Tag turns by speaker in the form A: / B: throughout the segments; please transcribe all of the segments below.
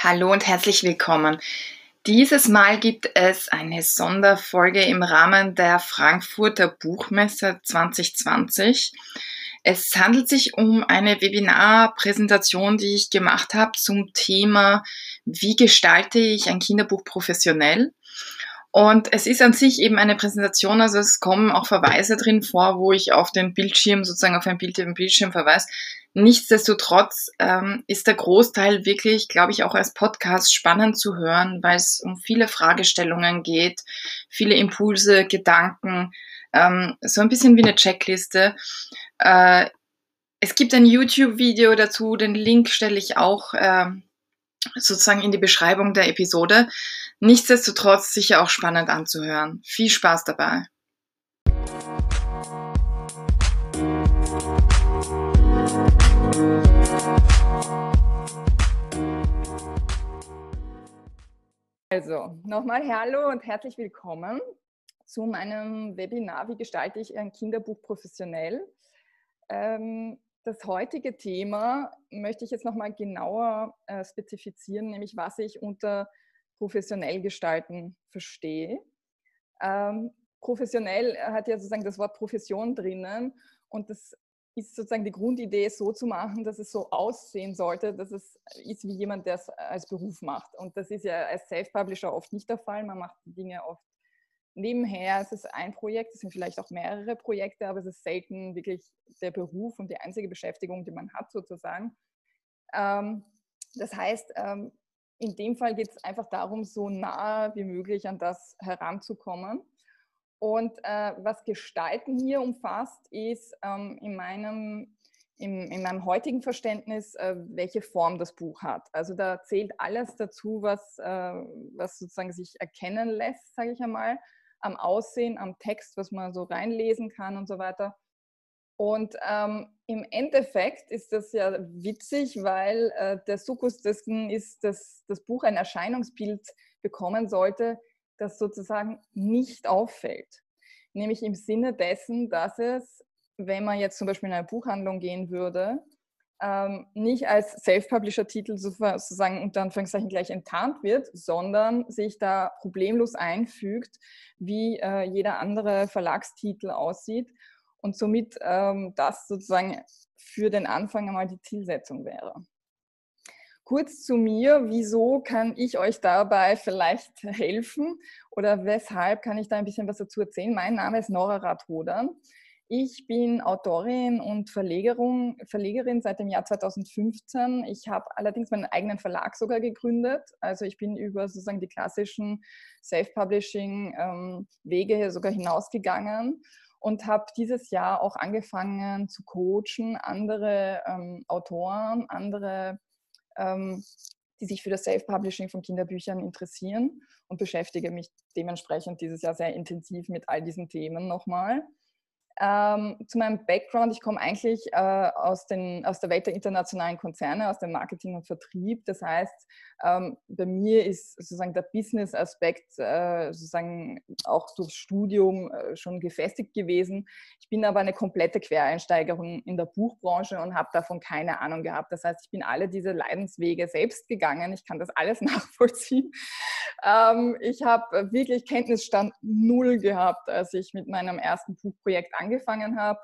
A: Hallo und herzlich willkommen. Dieses Mal gibt es eine Sonderfolge im Rahmen der Frankfurter Buchmesse 2020. Es handelt sich um eine Webinarpräsentation, die ich gemacht habe zum Thema, wie gestalte ich ein Kinderbuch professionell? Und es ist an sich eben eine Präsentation, also es kommen auch Verweise drin vor, wo ich auf den Bildschirm, sozusagen auf ein Bild im Bildschirm verweise. Nichtsdestotrotz ähm, ist der Großteil wirklich, glaube ich, auch als Podcast spannend zu hören, weil es um viele Fragestellungen geht, viele Impulse, Gedanken, ähm, so ein bisschen wie eine Checkliste. Äh, es gibt ein YouTube-Video dazu, den Link stelle ich auch äh, sozusagen in die Beschreibung der Episode. Nichtsdestotrotz sicher auch spannend anzuhören. Viel Spaß dabei. Also, nochmal Hallo und herzlich willkommen zu meinem Webinar, wie gestalte ich ein Kinderbuch professionell. Ähm, das heutige Thema möchte ich jetzt nochmal genauer äh, spezifizieren, nämlich was ich unter professionell gestalten verstehe. Ähm, professionell hat ja sozusagen das Wort Profession drinnen und das ist sozusagen die Grundidee, so zu machen, dass es so aussehen sollte, dass es ist wie jemand, der es als Beruf macht. Und das ist ja als Self-Publisher oft nicht der Fall. Man macht die Dinge oft nebenher. Es ist ein Projekt, es sind vielleicht auch mehrere Projekte, aber es ist selten wirklich der Beruf und die einzige Beschäftigung, die man hat sozusagen. Ähm, das heißt, ähm, in dem Fall geht es einfach darum, so nah wie möglich an das heranzukommen. Und äh, was Gestalten hier umfasst, ist ähm, in, meinem, in, in, meinem heutigen Verständnis, äh, welche Form das Buch hat. Also da zählt alles dazu, was, äh, was sozusagen sich erkennen lässt, sage ich einmal, am Aussehen, am Text, was man so reinlesen kann und so weiter. Und ähm, im Endeffekt ist das ja witzig, weil äh, der Sukkus dessen ist, dass das Buch ein Erscheinungsbild bekommen sollte, das sozusagen nicht auffällt. Nämlich im Sinne dessen, dass es, wenn man jetzt zum Beispiel in eine Buchhandlung gehen würde, ähm, nicht als Self-Publisher-Titel sozusagen unter Anführungszeichen gleich enttarnt wird, sondern sich da problemlos einfügt, wie äh, jeder andere Verlagstitel aussieht und somit ähm, das sozusagen für den Anfang einmal die Zielsetzung wäre. Kurz zu mir, wieso kann ich euch dabei vielleicht helfen oder weshalb kann ich da ein bisschen was dazu erzählen? Mein Name ist Nora Rathodern. Ich bin Autorin und Verlegerin, seit dem Jahr 2015. Ich habe allerdings meinen eigenen Verlag sogar gegründet. Also ich bin über sozusagen die klassischen Self-Publishing-Wege ähm, sogar hinausgegangen und habe dieses Jahr auch angefangen zu coachen, andere ähm, Autoren, andere, ähm, die sich für das Self-Publishing von Kinderbüchern interessieren und beschäftige mich dementsprechend dieses Jahr sehr intensiv mit all diesen Themen nochmal. Ähm, zu meinem Background, ich komme eigentlich äh, aus, den, aus der Welt der internationalen Konzerne, aus dem Marketing und Vertrieb. Das heißt, ähm, bei mir ist sozusagen der Business-Aspekt äh, sozusagen auch durchs Studium äh, schon gefestigt gewesen. Ich bin aber eine komplette Quereinsteigerin in der Buchbranche und habe davon keine Ahnung gehabt. Das heißt, ich bin alle diese Leidenswege selbst gegangen. Ich kann das alles nachvollziehen. Ähm, ich habe wirklich Kenntnisstand null gehabt, als ich mit meinem ersten Buchprojekt angefangen angefangen habe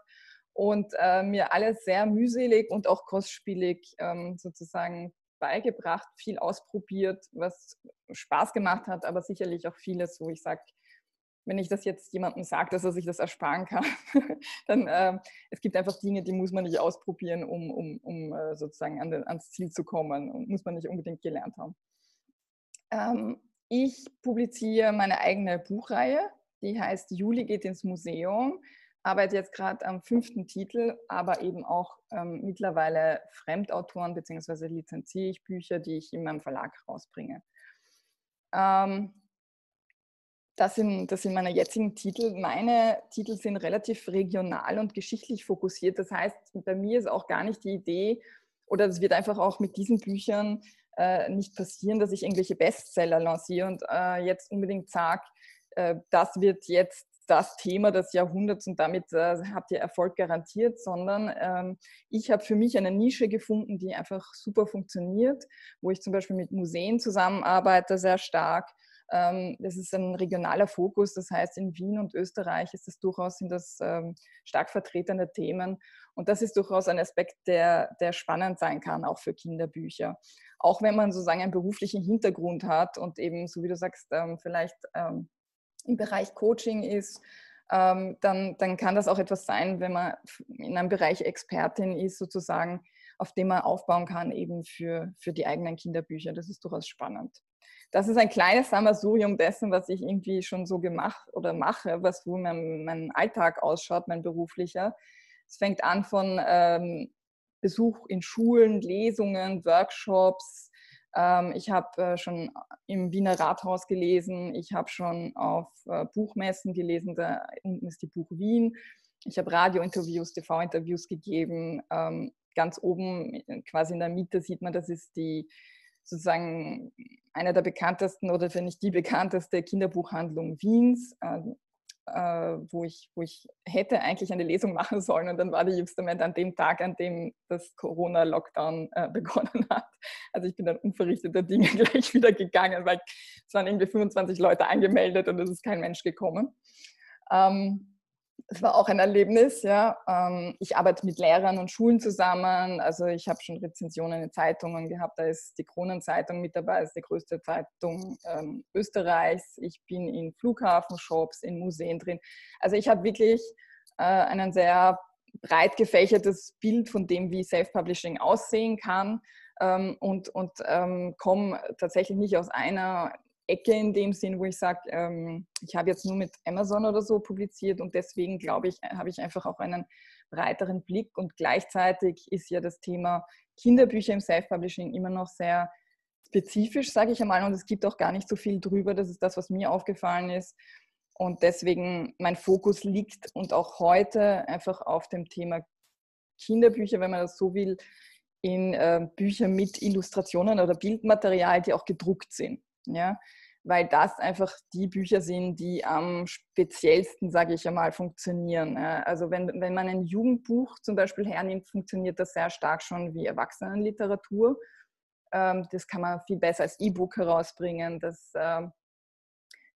A: und äh, mir alles sehr mühselig und auch kostspielig ähm, sozusagen beigebracht, viel ausprobiert, was Spaß gemacht hat, aber sicherlich auch vieles, wo ich sage, wenn ich das jetzt jemandem sage, dass er sich das ersparen kann, dann äh, es gibt einfach Dinge, die muss man nicht ausprobieren, um, um, um äh, sozusagen an den, ans Ziel zu kommen und muss man nicht unbedingt gelernt haben. Ähm, ich publiziere meine eigene Buchreihe, die heißt Juli geht ins Museum arbeite jetzt gerade am fünften Titel, aber eben auch ähm, mittlerweile Fremdautoren bzw. lizenziere ich Bücher, die ich in meinem Verlag rausbringe. Ähm, das sind, das sind meine jetzigen Titel. Meine Titel sind relativ regional und geschichtlich fokussiert. Das heißt, bei mir ist auch gar nicht die Idee, oder es wird einfach auch mit diesen Büchern äh, nicht passieren, dass ich irgendwelche Bestseller lanciere und äh, jetzt unbedingt sage, äh, das wird jetzt das Thema des Jahrhunderts und damit äh, habt ihr Erfolg garantiert, sondern ähm, ich habe für mich eine Nische gefunden, die einfach super funktioniert, wo ich zum Beispiel mit Museen zusammenarbeite, sehr stark. Ähm, das ist ein regionaler Fokus, das heißt in Wien und Österreich ist das durchaus sind das ähm, stark vertretene Themen und das ist durchaus ein Aspekt, der, der spannend sein kann, auch für Kinderbücher. Auch wenn man sozusagen einen beruflichen Hintergrund hat und eben, so wie du sagst, ähm, vielleicht ähm, im Bereich Coaching ist, ähm, dann, dann kann das auch etwas sein, wenn man in einem Bereich Expertin ist, sozusagen, auf dem man aufbauen kann, eben für, für die eigenen Kinderbücher. Das ist durchaus spannend. Das ist ein kleines Sammelsurium dessen, was ich irgendwie schon so gemacht oder mache, was so mein, mein Alltag ausschaut, mein beruflicher. Es fängt an von ähm, Besuch in Schulen, Lesungen, Workshops, ich habe äh, schon im Wiener Rathaus gelesen, ich habe schon auf äh, Buchmessen gelesen, da unten ist die Buch Wien. Ich habe Radiointerviews, TV-Interviews gegeben. Ähm, ganz oben, äh, quasi in der Mitte, sieht man, das ist die sozusagen eine der bekanntesten oder wenn nicht die bekannteste Kinderbuchhandlung Wiens. Äh, wo, ich, wo ich hätte eigentlich eine Lesung machen sollen und dann war die Justament an dem Tag, an dem das Corona-Lockdown äh, begonnen hat. Also ich bin dann unverrichteter Dinge gleich wieder gegangen, weil es waren irgendwie 25 Leute angemeldet und es ist kein Mensch gekommen. Ähm, es war auch ein Erlebnis, ja. Ähm, ich arbeite mit Lehrern und Schulen zusammen. Also ich habe schon Rezensionen in Zeitungen gehabt. Da ist die Kronenzeitung mit dabei, ist die größte Zeitung ähm, Österreichs. Ich bin in Flughafenshops, in Museen drin. Also ich habe wirklich äh, einen sehr breit gefächertes Bild von dem, wie Self-Publishing aussehen kann ähm, und, und komme tatsächlich nicht aus einer Ecke in dem Sinn, wo ich sage, ähm, ich habe jetzt nur mit Amazon oder so publiziert und deswegen glaube ich, habe ich einfach auch einen breiteren Blick und gleichzeitig ist ja das Thema Kinderbücher im Self-Publishing immer noch sehr spezifisch, sage ich einmal, und es gibt auch gar nicht so viel drüber. Das ist das, was mir aufgefallen ist. Und deswegen mein Fokus liegt und auch heute einfach auf dem Thema Kinderbücher, wenn man das so will, in äh, Bücher mit Illustrationen oder Bildmaterial, die auch gedruckt sind ja, weil das einfach die Bücher sind, die am speziellsten, sage ich einmal, funktionieren. Also wenn, wenn man ein Jugendbuch zum Beispiel hernimmt, funktioniert das sehr stark schon wie Erwachsenenliteratur. Ähm, das kann man viel besser als E-Book herausbringen. Das, ähm,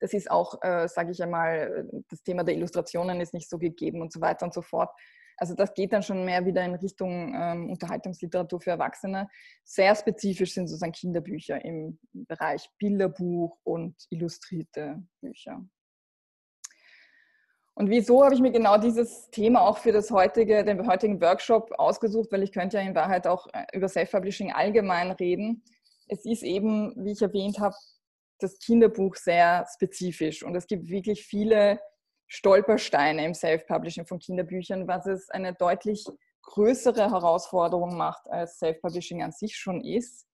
A: das ist auch, äh, sage ich einmal, das Thema der Illustrationen ist nicht so gegeben und so weiter und so fort. Also das geht dann schon mehr wieder in Richtung ähm, Unterhaltungsliteratur für Erwachsene. Sehr spezifisch sind sozusagen Kinderbücher im Bereich Bilderbuch und illustrierte Bücher. Und wieso habe ich mir genau dieses Thema auch für das heutige, den heutigen Workshop ausgesucht? Weil ich könnte ja in Wahrheit auch äh, über Self-Publishing allgemein reden. Es ist eben, wie ich erwähnt habe, das Kinderbuch sehr spezifisch und es gibt wirklich viele Stolpersteine im Self-Publishing von Kinderbüchern, was es eine deutlich größere Herausforderung macht, als Self-Publishing an sich schon ist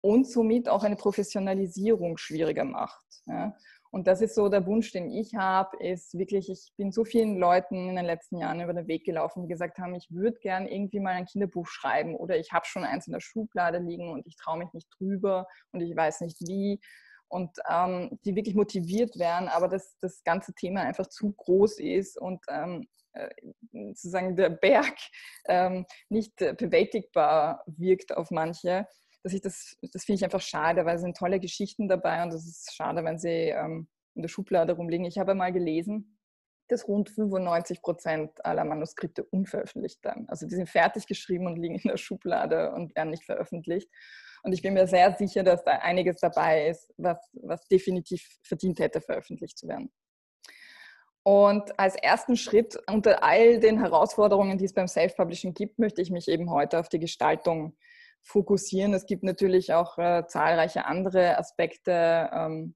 A: und somit auch eine Professionalisierung schwieriger macht. Ja. Und das ist so der Wunsch, den ich habe, ist wirklich, ich bin so vielen Leuten in den letzten Jahren über den Weg gelaufen, die gesagt haben, ich würde gern irgendwie mal ein Kinderbuch schreiben oder ich habe schon eins in der Schublade liegen und ich traue mich nicht drüber und ich weiß nicht wie und ähm, die wirklich motiviert werden, aber dass das ganze Thema einfach zu groß ist und ähm, äh, sozusagen der Berg ähm, nicht äh, bewältigbar wirkt auf manche. Dass ich das, das finde ich einfach schade, weil es sind tolle Geschichten dabei und es ist schade, wenn sie ähm, in der Schublade rumliegen. Ich habe mal gelesen, dass rund 95 Prozent aller Manuskripte unveröffentlicht werden. Also die sind fertig geschrieben und liegen in der Schublade und werden nicht veröffentlicht. Und ich bin mir sehr sicher, dass da einiges dabei ist, was, was definitiv verdient hätte, veröffentlicht zu werden. Und als ersten Schritt unter all den Herausforderungen, die es beim Self-Publishing gibt, möchte ich mich eben heute auf die Gestaltung fokussieren. Es gibt natürlich auch äh, zahlreiche andere Aspekte. Ähm,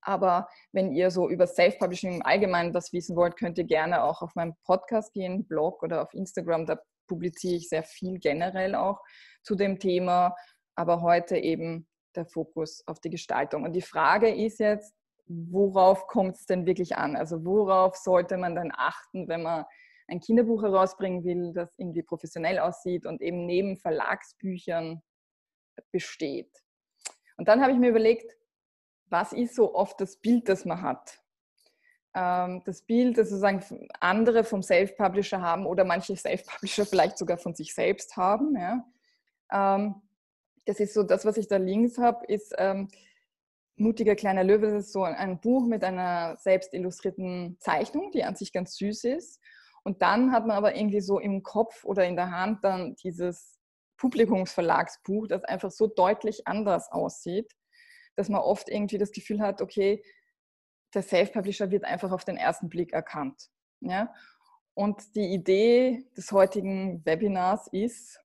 A: aber wenn ihr so über Self-Publishing im Allgemeinen was wissen wollt, könnt ihr gerne auch auf meinen Podcast gehen, Blog oder auf Instagram. Da publiziere ich sehr viel generell auch zu dem Thema aber heute eben der Fokus auf die Gestaltung. Und die Frage ist jetzt, worauf kommt es denn wirklich an? Also worauf sollte man dann achten, wenn man ein Kinderbuch herausbringen will, das irgendwie professionell aussieht und eben neben Verlagsbüchern besteht. Und dann habe ich mir überlegt, was ist so oft das Bild, das man hat? ähm, das Bild, das sozusagen andere vom Self-Publisher haben oder manche Self-Publisher vielleicht sogar von sich selbst haben. Ja. Das ist so, das, was ich da links habe, ist ähm, Mutiger kleiner Löwe. Das ist so ein Buch mit einer selbst illustrierten Zeichnung, die an sich ganz süß ist. Und dann hat man aber irgendwie so im Kopf oder in der Hand dann dieses Publikumsverlagsbuch, das einfach so deutlich anders aussieht, dass man oft irgendwie das Gefühl hat, okay, der Self-Publisher wird einfach auf den ersten Blick erkannt. Ja? Und die Idee des heutigen Webinars ist,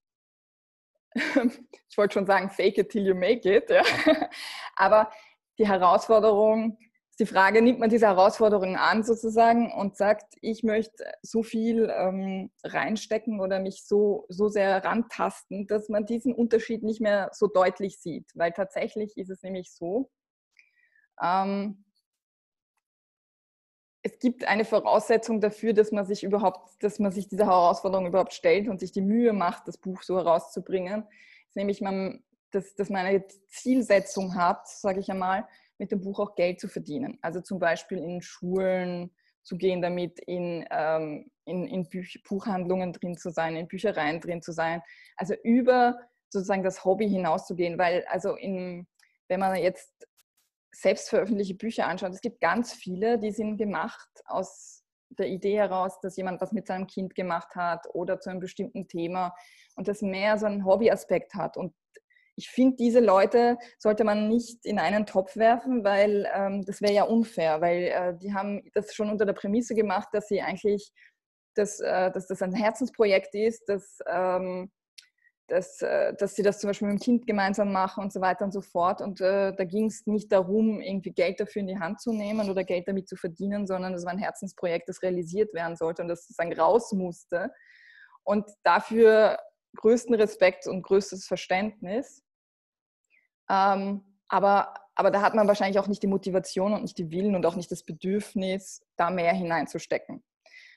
A: ich wollte schon sagen, fake it till you make it, ja? aber die Herausforderung ist die Frage, nimmt man diese Herausforderung an sozusagen und sagt, ich möchte so viel ähm, reinstecken oder mich so, so sehr rantasten, dass man diesen Unterschied nicht mehr so deutlich sieht. Weil tatsächlich ist es nämlich so, ähm, es gibt eine Voraussetzung dafür, dass man sich überhaupt, dass man sich dieser Herausforderung überhaupt stellt und sich die Mühe macht, das Buch so herauszubringen. Nämlich man, dass, dass man eine Zielsetzung hat, sage ich einmal, mit dem Buch auch Geld zu verdienen. Also zum Beispiel in Schulen zu gehen damit, in, ähm, in, in Büch Buchhandlungen drin zu sein, in Büchereien drin zu sein. Also über sozusagen das Hobby hinauszugehen, weil also in, wenn man jetzt selbst veröffentlichte Bücher anschaut, es gibt ganz viele, die sind gemacht aus der Idee heraus, dass jemand was mit seinem Kind gemacht hat oder zu einem bestimmten Thema und das mehr so einen Hobbyaspekt hat. Und ich finde, diese Leute sollte man nicht in einen Topf werfen, weil ähm, das wäre ja unfair, weil äh, die haben das schon unter der Prämisse gemacht, dass sie eigentlich, dass, äh, dass das ein Herzensprojekt ist, dass ähm, dass, äh, dass sie das zum Beispiel mit dem Kind gemeinsam machen und so weiter und so fort. Und äh, da ging es nicht darum, irgendwie Geld dafür in die Hand zu nehmen oder Geld damit zu verdienen, sondern es war ein Herzensprojekt, das realisiert werden sollte und das sozusagen raus musste. Und dafür größten Respekt und größtes Verständnis. Ähm, aber, aber da hat man wahrscheinlich auch nicht die Motivation und nicht die Willen und auch nicht das Bedürfnis, da mehr hineinzustecken.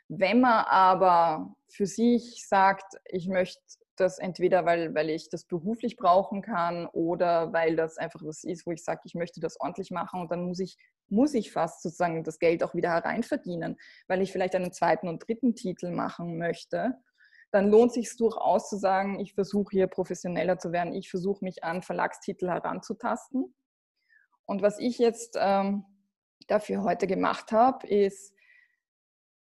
A: Wenn man aber für sich sagt, ich möchte das entweder, weil, weil ich das beruflich brauchen kann oder weil das einfach was ist, wo ich sage, ich möchte das ordentlich machen und dann muss ich, muss ich fast sozusagen das Geld auch wieder hereinverdienen, weil ich vielleicht einen zweiten und dritten Titel machen möchte, dann lohnt sich durchaus zu sagen, ich versuche hier professioneller zu werden, ich versuche mich an Verlagstitel heranzutasten. Und was ich jetzt ähm, dafür heute gemacht habe, ist,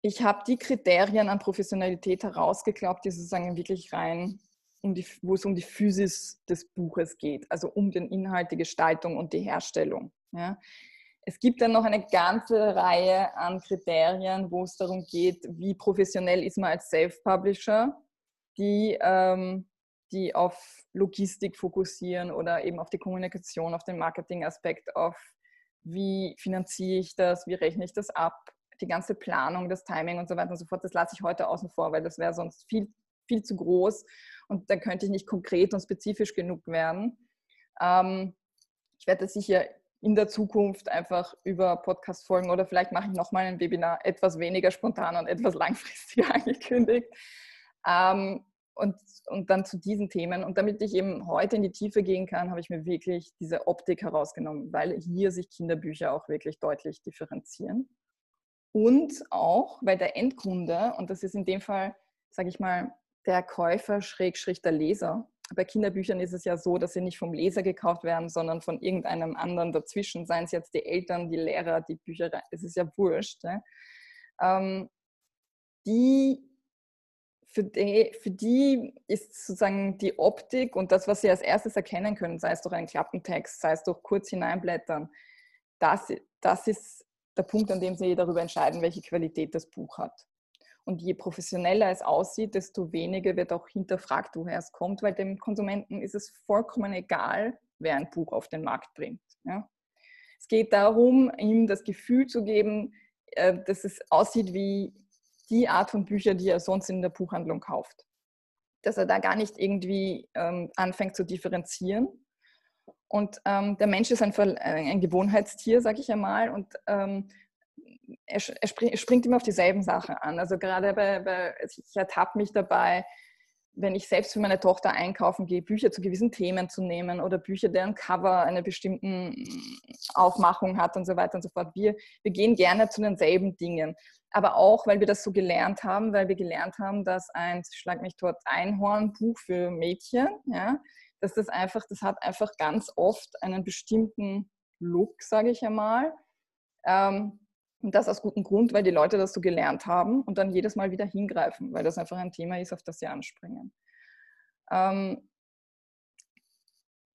A: ich habe die Kriterien an Professionalität herausgeklappt, die sozusagen wirklich rein, um die, wo es um die Physis des Buches geht, also um den Inhalt, die Gestaltung und die Herstellung. Ja. Es gibt dann noch eine ganze Reihe an Kriterien, wo es darum geht, wie professionell ist man als Self-Publisher, die, ähm, die auf Logistik fokussieren oder eben auf die Kommunikation, auf den Marketing-Aspekt, auf wie finanziere ich das, wie rechne ich das ab, die ganze Planung, das Timing und so weiter und so fort, das lasse ich heute außen vor, weil das wäre sonst viel, viel zu groß und dann könnte ich nicht konkret und spezifisch genug werden. Ähm, ich werde das sicher in der Zukunft einfach über Podcast-Folgen oder vielleicht mache ich nochmal ein Webinar etwas weniger spontan und etwas langfristiger angekündigt. Ähm, und, und dann zu diesen Themen. Und damit ich eben heute in die Tiefe gehen kann, habe ich mir wirklich diese Optik herausgenommen, weil hier sich Kinderbücher auch wirklich deutlich differenzieren. Und auch, weil der Endkunde, und das ist in dem Fall, sage ich mal, der Käufer schrägstrich der Leser. Bei Kinderbüchern ist es ja so, dass sie nicht vom Leser gekauft werden, sondern von irgendeinem anderen dazwischen, seien es jetzt die Eltern, die Lehrer, die Bücherei, es ist ja wurscht. Ne? Ähm, die, für, die, für die ist sozusagen die Optik und das, was sie als erstes erkennen können, sei es durch einen Klappentext, sei es durch kurz hineinblättern, das, das ist der Punkt, an dem Sie darüber entscheiden, welche Qualität das Buch hat. Und je professioneller es aussieht, desto weniger wird auch hinterfragt, woher es kommt, weil dem Konsumenten ist es vollkommen egal, wer ein Buch auf den Markt bringt. Ja? Es geht darum, ihm das Gefühl zu geben, äh, dass es aussieht wie die Art von Büchern, die er sonst in der Buchhandlung kauft. Dass er da gar nicht irgendwie ähm, anfängt zu differenzieren, und ähm, der Mensch ist ein, äh, ein Gewohnheitstier, sage ich einmal, und ähm, er, er, springt immer auf dieselben Sachen an. Also gerade bei, bei ich ertappe mich dabei, wenn ich selbst für meine Tochter einkaufen gehe, Bücher zu gewissen Themen zu nehmen oder Bücher, deren Cover eine bestimmte Aufmachung hat und so weiter und so fort. Wir, wir gehen gerne zu denselben Dingen. Aber auch, weil wir das so gelernt haben, weil wir gelernt haben, dass ein Schlag mich dort Einhorn Buch für Mädchen, ja, dass das einfach, das hat einfach ganz oft einen bestimmten Look, sage ich einmal. Ähm, und das aus gutem Grund, weil die Leute das so gelernt haben und dann jedes Mal wieder hingreifen, weil das einfach ein Thema ist, auf das sie anspringen. Ähm,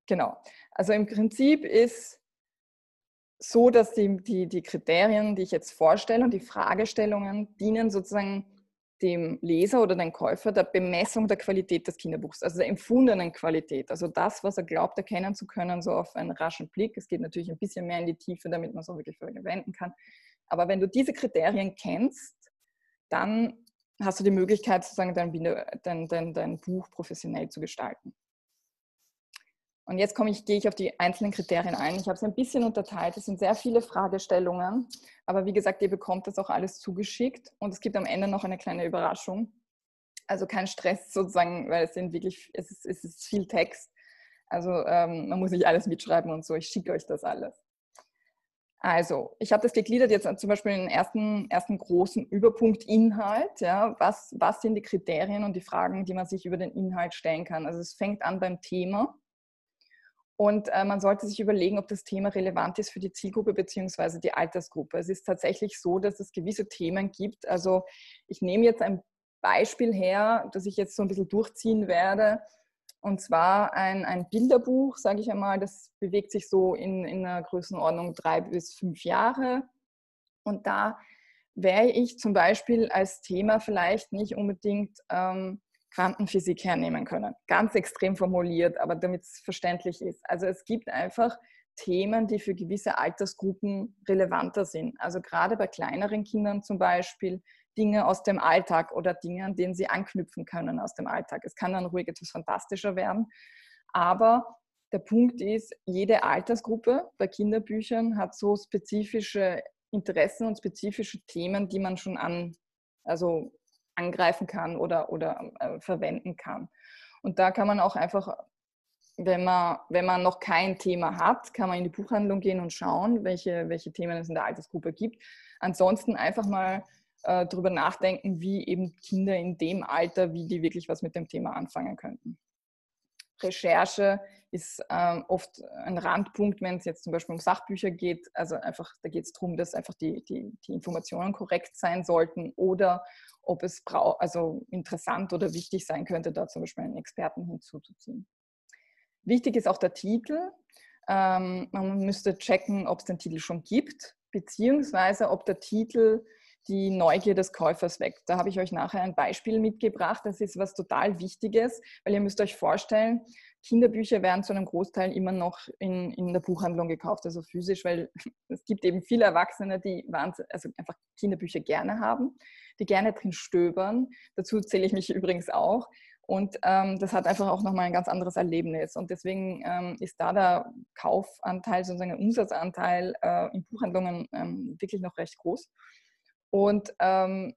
A: genau. Also im Prinzip ist so, dass die, die, die Kriterien, die ich jetzt vorstelle und die Fragestellungen dienen sozusagen dem Leser oder dem Käufer der Bemessung der Qualität des Kinderbuchs, also der empfundenen Qualität, also das, was er glaubt erkennen zu können, so auf einen raschen Blick. Es geht natürlich ein bisschen mehr in die Tiefe, damit man es auch wirklich verwenden kann. Aber wenn du diese Kriterien kennst, dann hast du die Möglichkeit, sozusagen dein, dein, dein, dein Buch professionell zu gestalten. Und jetzt komme ich, gehe ich auf die einzelnen Kriterien ein. Ich habe es ein bisschen unterteilt. Es sind sehr viele Fragestellungen. Aber wie gesagt, ihr bekommt das auch alles zugeschickt. Und es gibt am Ende noch eine kleine Überraschung. Also kein Stress sozusagen, weil es sind wirklich, es ist, es ist viel Text. Also ähm, man muss nicht alles mitschreiben und so. Ich schicke euch das alles. Also, ich habe das gegliedert jetzt zum Beispiel in den ersten, ersten großen Überpunkt Inhalt. Ja, was, was sind die Kriterien und die Fragen, die man sich über den Inhalt stellen kann? Also, es fängt an beim Thema. Und äh, man sollte sich überlegen, ob das Thema relevant ist für die Zielgruppe bzw. die Altersgruppe. Es ist tatsächlich so, dass es gewisse Themen gibt. Also, ich nehme jetzt ein Beispiel her, das ich jetzt so ein bisschen durchziehen werde. Und zwar ein, ein Bilderbuch, sage ich einmal, das bewegt sich so in, in einer Größenordnung drei bis fünf Jahre. Und da wäre ich zum Beispiel als Thema vielleicht nicht unbedingt ähm, Quantenphysik hernehmen können. Ganz extrem formuliert, aber damit es verständlich ist. Also es gibt einfach Themen, die für gewisse Altersgruppen relevanter sind. Also gerade bei kleineren Kindern zum Beispiel Dinge aus dem Alltag oder Dinge, an denen sie anknüpfen können aus dem Alltag. Es kann dann ruhig etwas fantastischer werden, aber der Punkt ist, jede Altersgruppe bei Kinderbüchern hat so spezifische Interessen und spezifische Themen, die man schon an, also angreifen kann oder, oder äh, verwenden kann. Und da kann man auch einfach, wenn man, wenn man noch kein Thema hat, kann man in die Buchhandlung gehen und schauen, welche, welche Themen es in der Altersgruppe gibt. Ansonsten einfach mal äh, darüber nachdenken, wie eben Kinder in dem Alter, wie die wirklich was mit dem Thema anfangen könnten. Recherche ist ähm, oft ein Randpunkt, wenn es jetzt zum Beispiel um Sachbücher geht. Also einfach, da geht es darum, dass einfach die, die, die, Informationen korrekt sein sollten oder ob es also interessant oder wichtig sein könnte, da zum Beispiel einen Experten hinzuzuziehen. Wichtig ist auch der Titel. Ähm, man müsste checken, ob es den Titel schon gibt, beziehungsweise ob der Titel die Neugier des Käufers weckt. Da habe ich euch nachher ein Beispiel mitgebracht. Das ist was total Wichtiges, weil ihr müsst euch vorstellen, Kinderbücher werden zu einem Großteil immer noch in, in der Buchhandlung gekauft, also physisch, weil es gibt eben viele Erwachsene, die also einfach Kinderbücher gerne haben, die gerne drin stöbern. Dazu zähle ich mich übrigens auch. Und ähm, das hat einfach auch nochmal ein ganz anderes Erlebnis. Und deswegen ähm, ist da der Kaufanteil, sozusagen der Umsatzanteil äh, in Buchhandlungen ähm, wirklich noch recht groß. Und, ähm,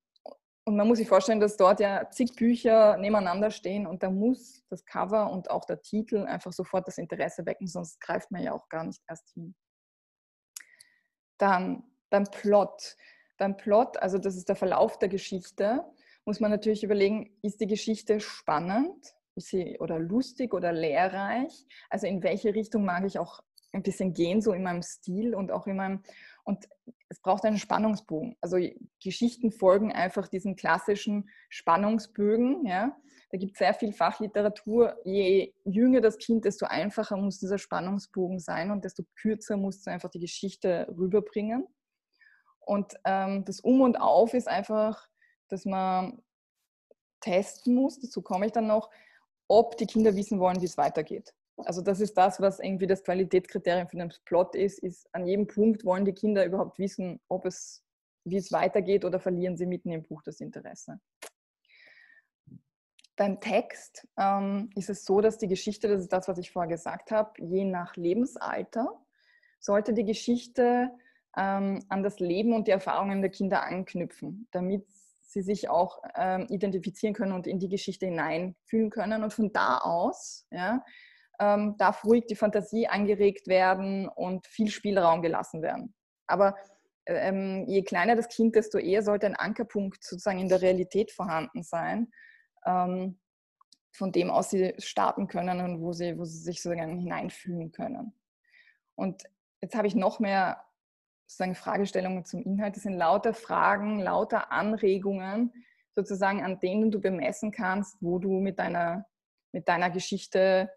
A: und man muss sich vorstellen, dass dort ja zig Bücher nebeneinander stehen und da muss das Cover und auch der Titel einfach sofort das Interesse wecken, sonst greift man ja auch gar nicht erst hin. Dann beim Plot. Beim Plot, also das ist der Verlauf der Geschichte, muss man natürlich überlegen, ist die Geschichte spannend ist sie, oder lustig oder lehrreich? Also in welche Richtung mag ich auch ein bisschen gehen, so in meinem Stil und auch in meinem, und es braucht einen Spannungsbogen. Also Geschichten folgen einfach diesen klassischen Spannungsbögen. Ja? Da gibt es sehr viel Fachliteratur. Je jünger das Kind, desto einfacher muss dieser Spannungsbogen sein und desto kürzer musst du einfach die Geschichte rüberbringen. Und ähm, das Um und Auf ist einfach, dass man testen muss, dazu komme ich dann noch, ob die Kinder wissen wollen, wie es weitergeht. Also das ist das, was irgendwie das Qualitätskriterium für den Plot ist, ist an jedem Punkt wollen die Kinder überhaupt wissen, ob es, wie es weitergeht oder verlieren sie mitten im Buch das Interesse. Beim Text ähm, ist es so, dass die Geschichte, das ist das, was ich vorher gesagt habe, je nach Lebensalter sollte die Geschichte ähm, an das Leben und die Erfahrungen der Kinder anknüpfen, damit sie sich auch ähm, identifizieren können und in die Geschichte hineinfühlen können. Und von da aus ja, ähm, darf ruhig die Fantasie angeregt werden und viel Spielraum gelassen werden. Aber ähm, je kleiner das Kind, desto eher sollte ein Ankerpunkt sozusagen in der Realität vorhanden sein, ähm, von dem aus sie starten können und wo sie, wo sie sich sozusagen hineinfühlen können. Und jetzt habe ich noch mehr sozusagen Fragestellungen zum Inhalt. Das sind lauter Fragen, lauter Anregungen, sozusagen, an denen du bemessen kannst, wo du mit deiner, mit deiner Geschichte,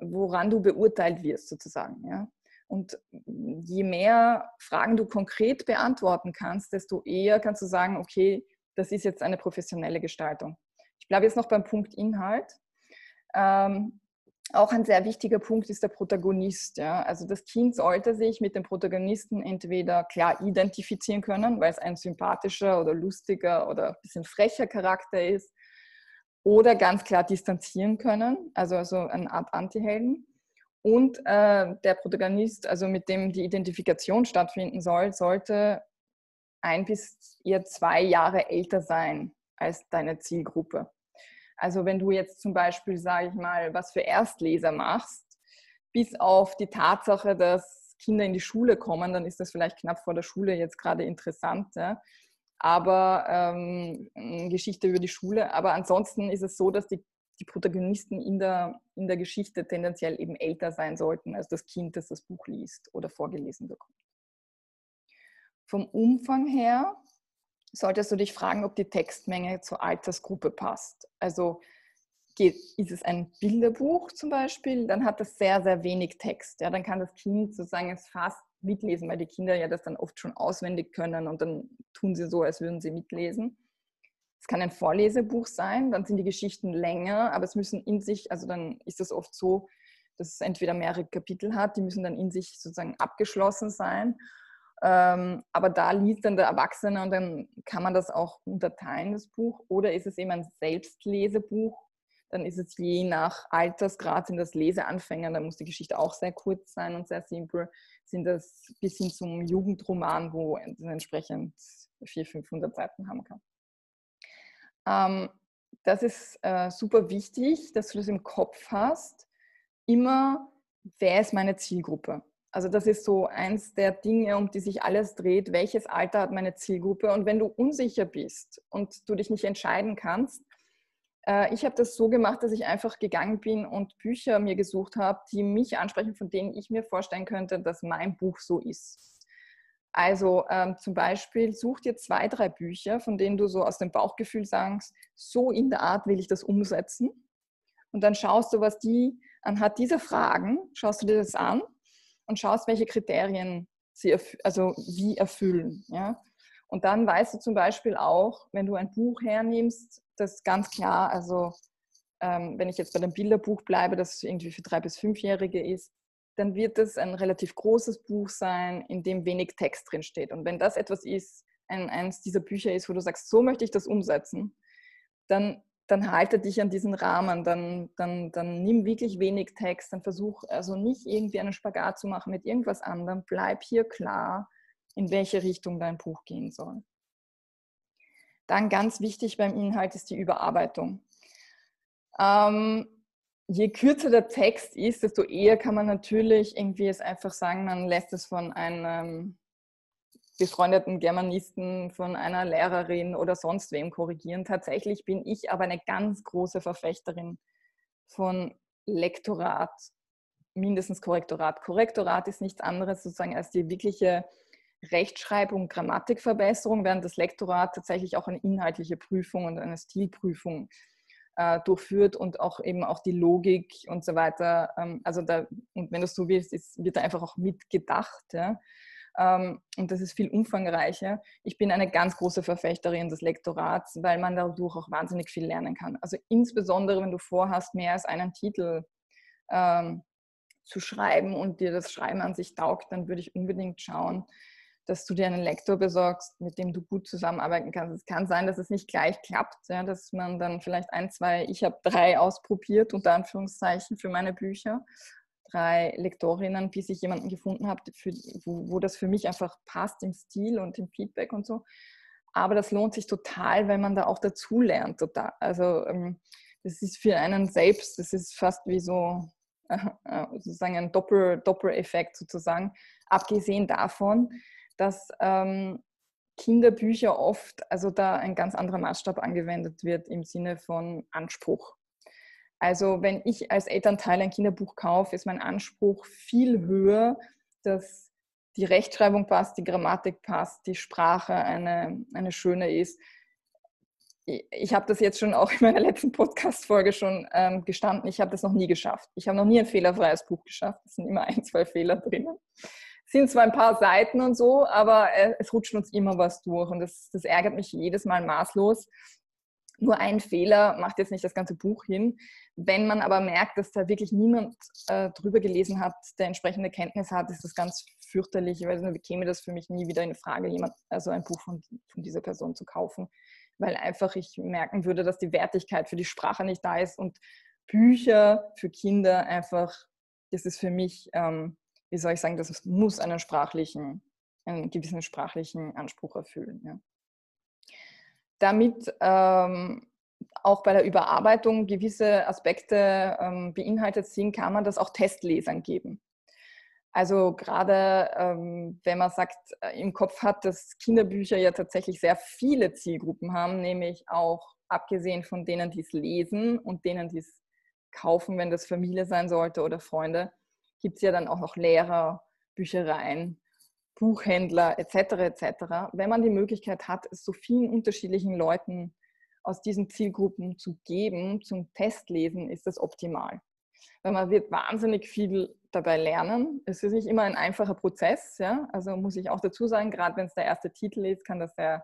A: woran du beurteilt wirst, sozusagen. Ja? Und je mehr Fragen du konkret beantworten kannst, desto eher kannst du sagen, okay, das ist jetzt eine professionelle Gestaltung. Ich bleibe jetzt noch beim Punkt Inhalt. Ähm, auch ein sehr wichtiger Punkt ist der Protagonist. Ja? Also das Kind sollte sich mit dem Protagonisten entweder klar identifizieren können, weil es ein sympathischer oder lustiger oder ein bisschen frecher Charakter ist, oder ganz klar distanzieren können, also, also eine Art Antihelden. Und äh, der Protagonist, also mit dem die Identifikation stattfinden soll, sollte ein bis eher zwei Jahre älter sein als deine Zielgruppe. Also wenn du jetzt zum Beispiel, sage ich mal, was für Erstleser machst, bis auf die Tatsache, dass Kinder in die Schule kommen, dann ist das vielleicht knapp vor der Schule jetzt gerade interessant. Ja? Aber ähm, Geschichte über die Schule. Aber ansonsten ist es so, dass die die Protagonisten in der, in der Geschichte tendenziell eben älter sein sollten als das Kind, das das Buch liest oder vorgelesen bekommt. Vom Umfang her solltest du dich fragen, ob die Textmenge zur Altersgruppe passt. Also geht, ist es ein Bilderbuch zum Beispiel, dann hat das sehr, sehr wenig Text. Ja, dann kann das Kind sozusagen es fast mitlesen, weil die Kinder ja das dann oft schon auswendig können und dann tun sie so, als würden sie mitlesen. Es kann ein Vorlesebuch sein, dann sind die Geschichten länger, aber es müssen in sich, also dann ist es oft so, dass es entweder mehrere Kapitel hat, die müssen dann in sich sozusagen abgeschlossen sein. Ähm, aber da liest dann der Erwachsene und dann kann man das auch unterteilen, das Buch. Oder ist es eben ein Selbstlesebuch? Dann ist es je nach Altersgrad, sind das Leseanfänger, dann muss die Geschichte auch sehr kurz sein und sehr simpel. Sind das bis hin zum Jugendroman, wo entsprechend 400, 500 Seiten haben kann. Ähm, das ist äh, super wichtig, dass du das im Kopf hast. Immer, wer ist meine Zielgruppe? Also das ist so eins der Dinge, um die sich alles dreht. Welches Alter hat meine Zielgruppe? Und wenn du unsicher bist und du dich nicht entscheiden kannst, ich habe das so gemacht, dass ich einfach gegangen bin und Bücher mir gesucht habe, die mich ansprechen, von denen ich mir vorstellen könnte, dass mein Buch so ist. Also ähm, zum Beispiel such dir zwei, drei Bücher, von denen du so aus dem Bauchgefühl sagst, so in der Art will ich das umsetzen. Und dann schaust du, was die anhand dieser Fragen, schaust du dir das an und schaust, welche Kriterien sie also wie erfüllen. Ja? Und dann weißt du zum Beispiel auch, wenn du ein Buch hernimmst, das ganz klar, also ähm, wenn ich jetzt bei dem Bilderbuch bleibe, das irgendwie für drei bis fünfjährige ist, dann wird es ein relativ großes Buch sein, in dem wenig Text drin steht. Und wenn das etwas ist, ein, eines dieser Bücher ist, wo du sagst, so möchte ich das umsetzen, dann, dann halte dich an diesen Rahmen, dann, dann, dann nimm wirklich wenig Text, dann versuch also nicht irgendwie einen Spagat zu machen mit irgendwas anderem, bleib hier klar, in welche Richtung dein Buch gehen soll. Dann ganz wichtig beim Inhalt ist die Überarbeitung. Ähm, je kürzer der Text ist, desto eher kann man natürlich irgendwie es einfach sagen, man lässt es von einem befreundeten Germanisten, von einer Lehrerin oder sonst wem korrigieren. Tatsächlich bin ich aber eine ganz große Verfechterin von Lektorat, mindestens Korrektorat. Korrektorat ist nichts anderes sozusagen als die wirkliche Rechtschreibung, Grammatikverbesserung, während das Lektorat tatsächlich auch eine inhaltliche Prüfung und eine Stilprüfung äh, durchführt und auch eben auch die Logik und so weiter. Ähm, also da, und wenn du so willst, ist, wird da einfach auch mitgedacht. Ja? Ähm, und das ist viel umfangreicher. Ich bin eine ganz große Verfechterin des Lektorats, weil man dadurch auch wahnsinnig viel lernen kann. Also insbesondere, wenn du vorhast, mehr als einen Titel ähm, zu schreiben und dir das Schreiben an sich taugt, dann würde ich unbedingt schauen, dass du dir einen Lektor besorgst, mit dem du gut zusammenarbeiten kannst. Es kann sein, dass es nicht gleich klappt, ja, dass man dann vielleicht ein, zwei, ich habe drei ausprobiert, unter Anführungszeichen, für meine Bücher. Drei Lektorinnen, bis ich jemanden gefunden habe, für, wo, wo das für mich einfach passt im Stil und im Feedback und so. aber das lohnt sich total, wenn man da auch dazu lernt. Total. Also ähm, das ist für einen selbst, das ist fast wie so äh, sozusagen ein Doppel, Doppeleffekt sozusagen. Abgesehen davon, dass ähm, Kinderbücher oft, also da ein ganz anderer Maßstab angewendet wird im Sinne von Anspruch. Also wenn ich als Elternteil ein Kinderbuch kaufe, ist mein Anspruch viel höher, dass die Rechtschreibung passt, die Grammatik passt, die Sprache eine, eine schöne ist. Ich habe das jetzt schon auch in meiner letzten Podcast-Folge schon ähm, gestanden. Ich habe das noch nie geschafft. Ich habe noch nie ein fehlerfreies Buch geschafft. Es sind immer ein, zwei Fehler drinnen. Sind zwar ein paar Seiten und so, aber äh, es rutscht uns immer was durch und das, das ärgert mich jedes Mal maßlos. Nur ein Fehler macht jetzt nicht das ganze Buch hin. Wenn man aber merkt, dass da wirklich niemand äh, drüber gelesen hat, der entsprechende Kenntnis hat, ist das ganz fürchterlich. Ich weiß nicht, käme das für mich nie wieder in Frage, jemand, also ein Buch von, von dieser Person zu kaufen, weil einfach ich merken würde, dass die Wertigkeit für die Sprache nicht da ist und Bücher für Kinder einfach, das ist für mich, ähm, wie soll ich sagen, das muss einen sprachlichen, einen gewissen sprachlichen Anspruch erfüllen. Ja damit ähm, auch bei der Überarbeitung gewisse Aspekte ähm, beinhaltet sind, kann man das auch Testlesern geben. Also gerade ähm, wenn man sagt, äh, im Kopf hat, dass Kinderbücher ja tatsächlich sehr viele Zielgruppen haben, nämlich auch abgesehen von denen, die es lesen und denen, die es kaufen, wenn das Familie sein sollte oder Freunde, gibt es ja dann auch noch Lehrer, Büchereien, Buchhändler etc. etc. Wenn man die Möglichkeit hat, es so vielen unterschiedlichen Leuten aus diesen Zielgruppen zu geben zum Testlesen, ist das optimal. Weil man wird wahnsinnig viel dabei lernen. Es ist nicht immer ein einfacher Prozess, ja? also muss ich auch dazu sagen, gerade wenn es der erste Titel ist, kann das sehr,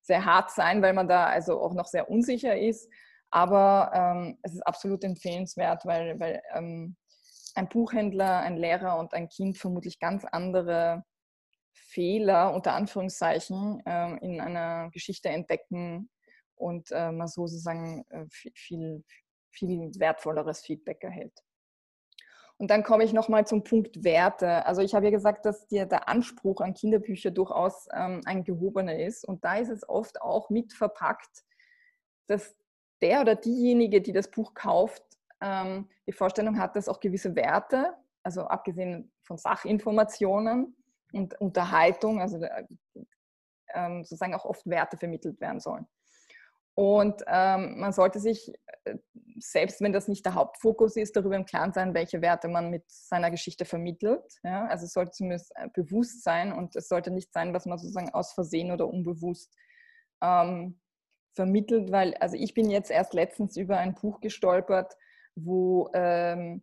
A: sehr hart sein, weil man da also auch noch sehr unsicher ist. Aber ähm, es ist absolut empfehlenswert, weil, weil ähm, ein Buchhändler, ein Lehrer und ein Kind vermutlich ganz andere Fehler unter Anführungszeichen äh, in einer Geschichte entdecken und äh, man so sozusagen äh, viel, viel wertvolleres Feedback erhält. Und dann komme ich nochmal zum Punkt Werte. Also ich habe ja gesagt, dass dir der Anspruch an Kinderbücher durchaus ähm, ein gehobener ist. Und da ist es oft auch mit verpackt, dass der oder diejenige, die das Buch kauft, ähm, die Vorstellung hat, dass auch gewisse Werte, also abgesehen von Sachinformationen, und Unterhaltung, also ähm, sozusagen auch oft Werte vermittelt werden sollen. Und ähm, man sollte sich, äh, selbst wenn das nicht der Hauptfokus ist, darüber im Klaren sein, welche Werte man mit seiner Geschichte vermittelt. Ja? Also es sollte zumindest äh, bewusst sein und es sollte nicht sein, was man sozusagen aus Versehen oder unbewusst ähm, vermittelt, weil, also ich bin jetzt erst letztens über ein Buch gestolpert, wo ähm,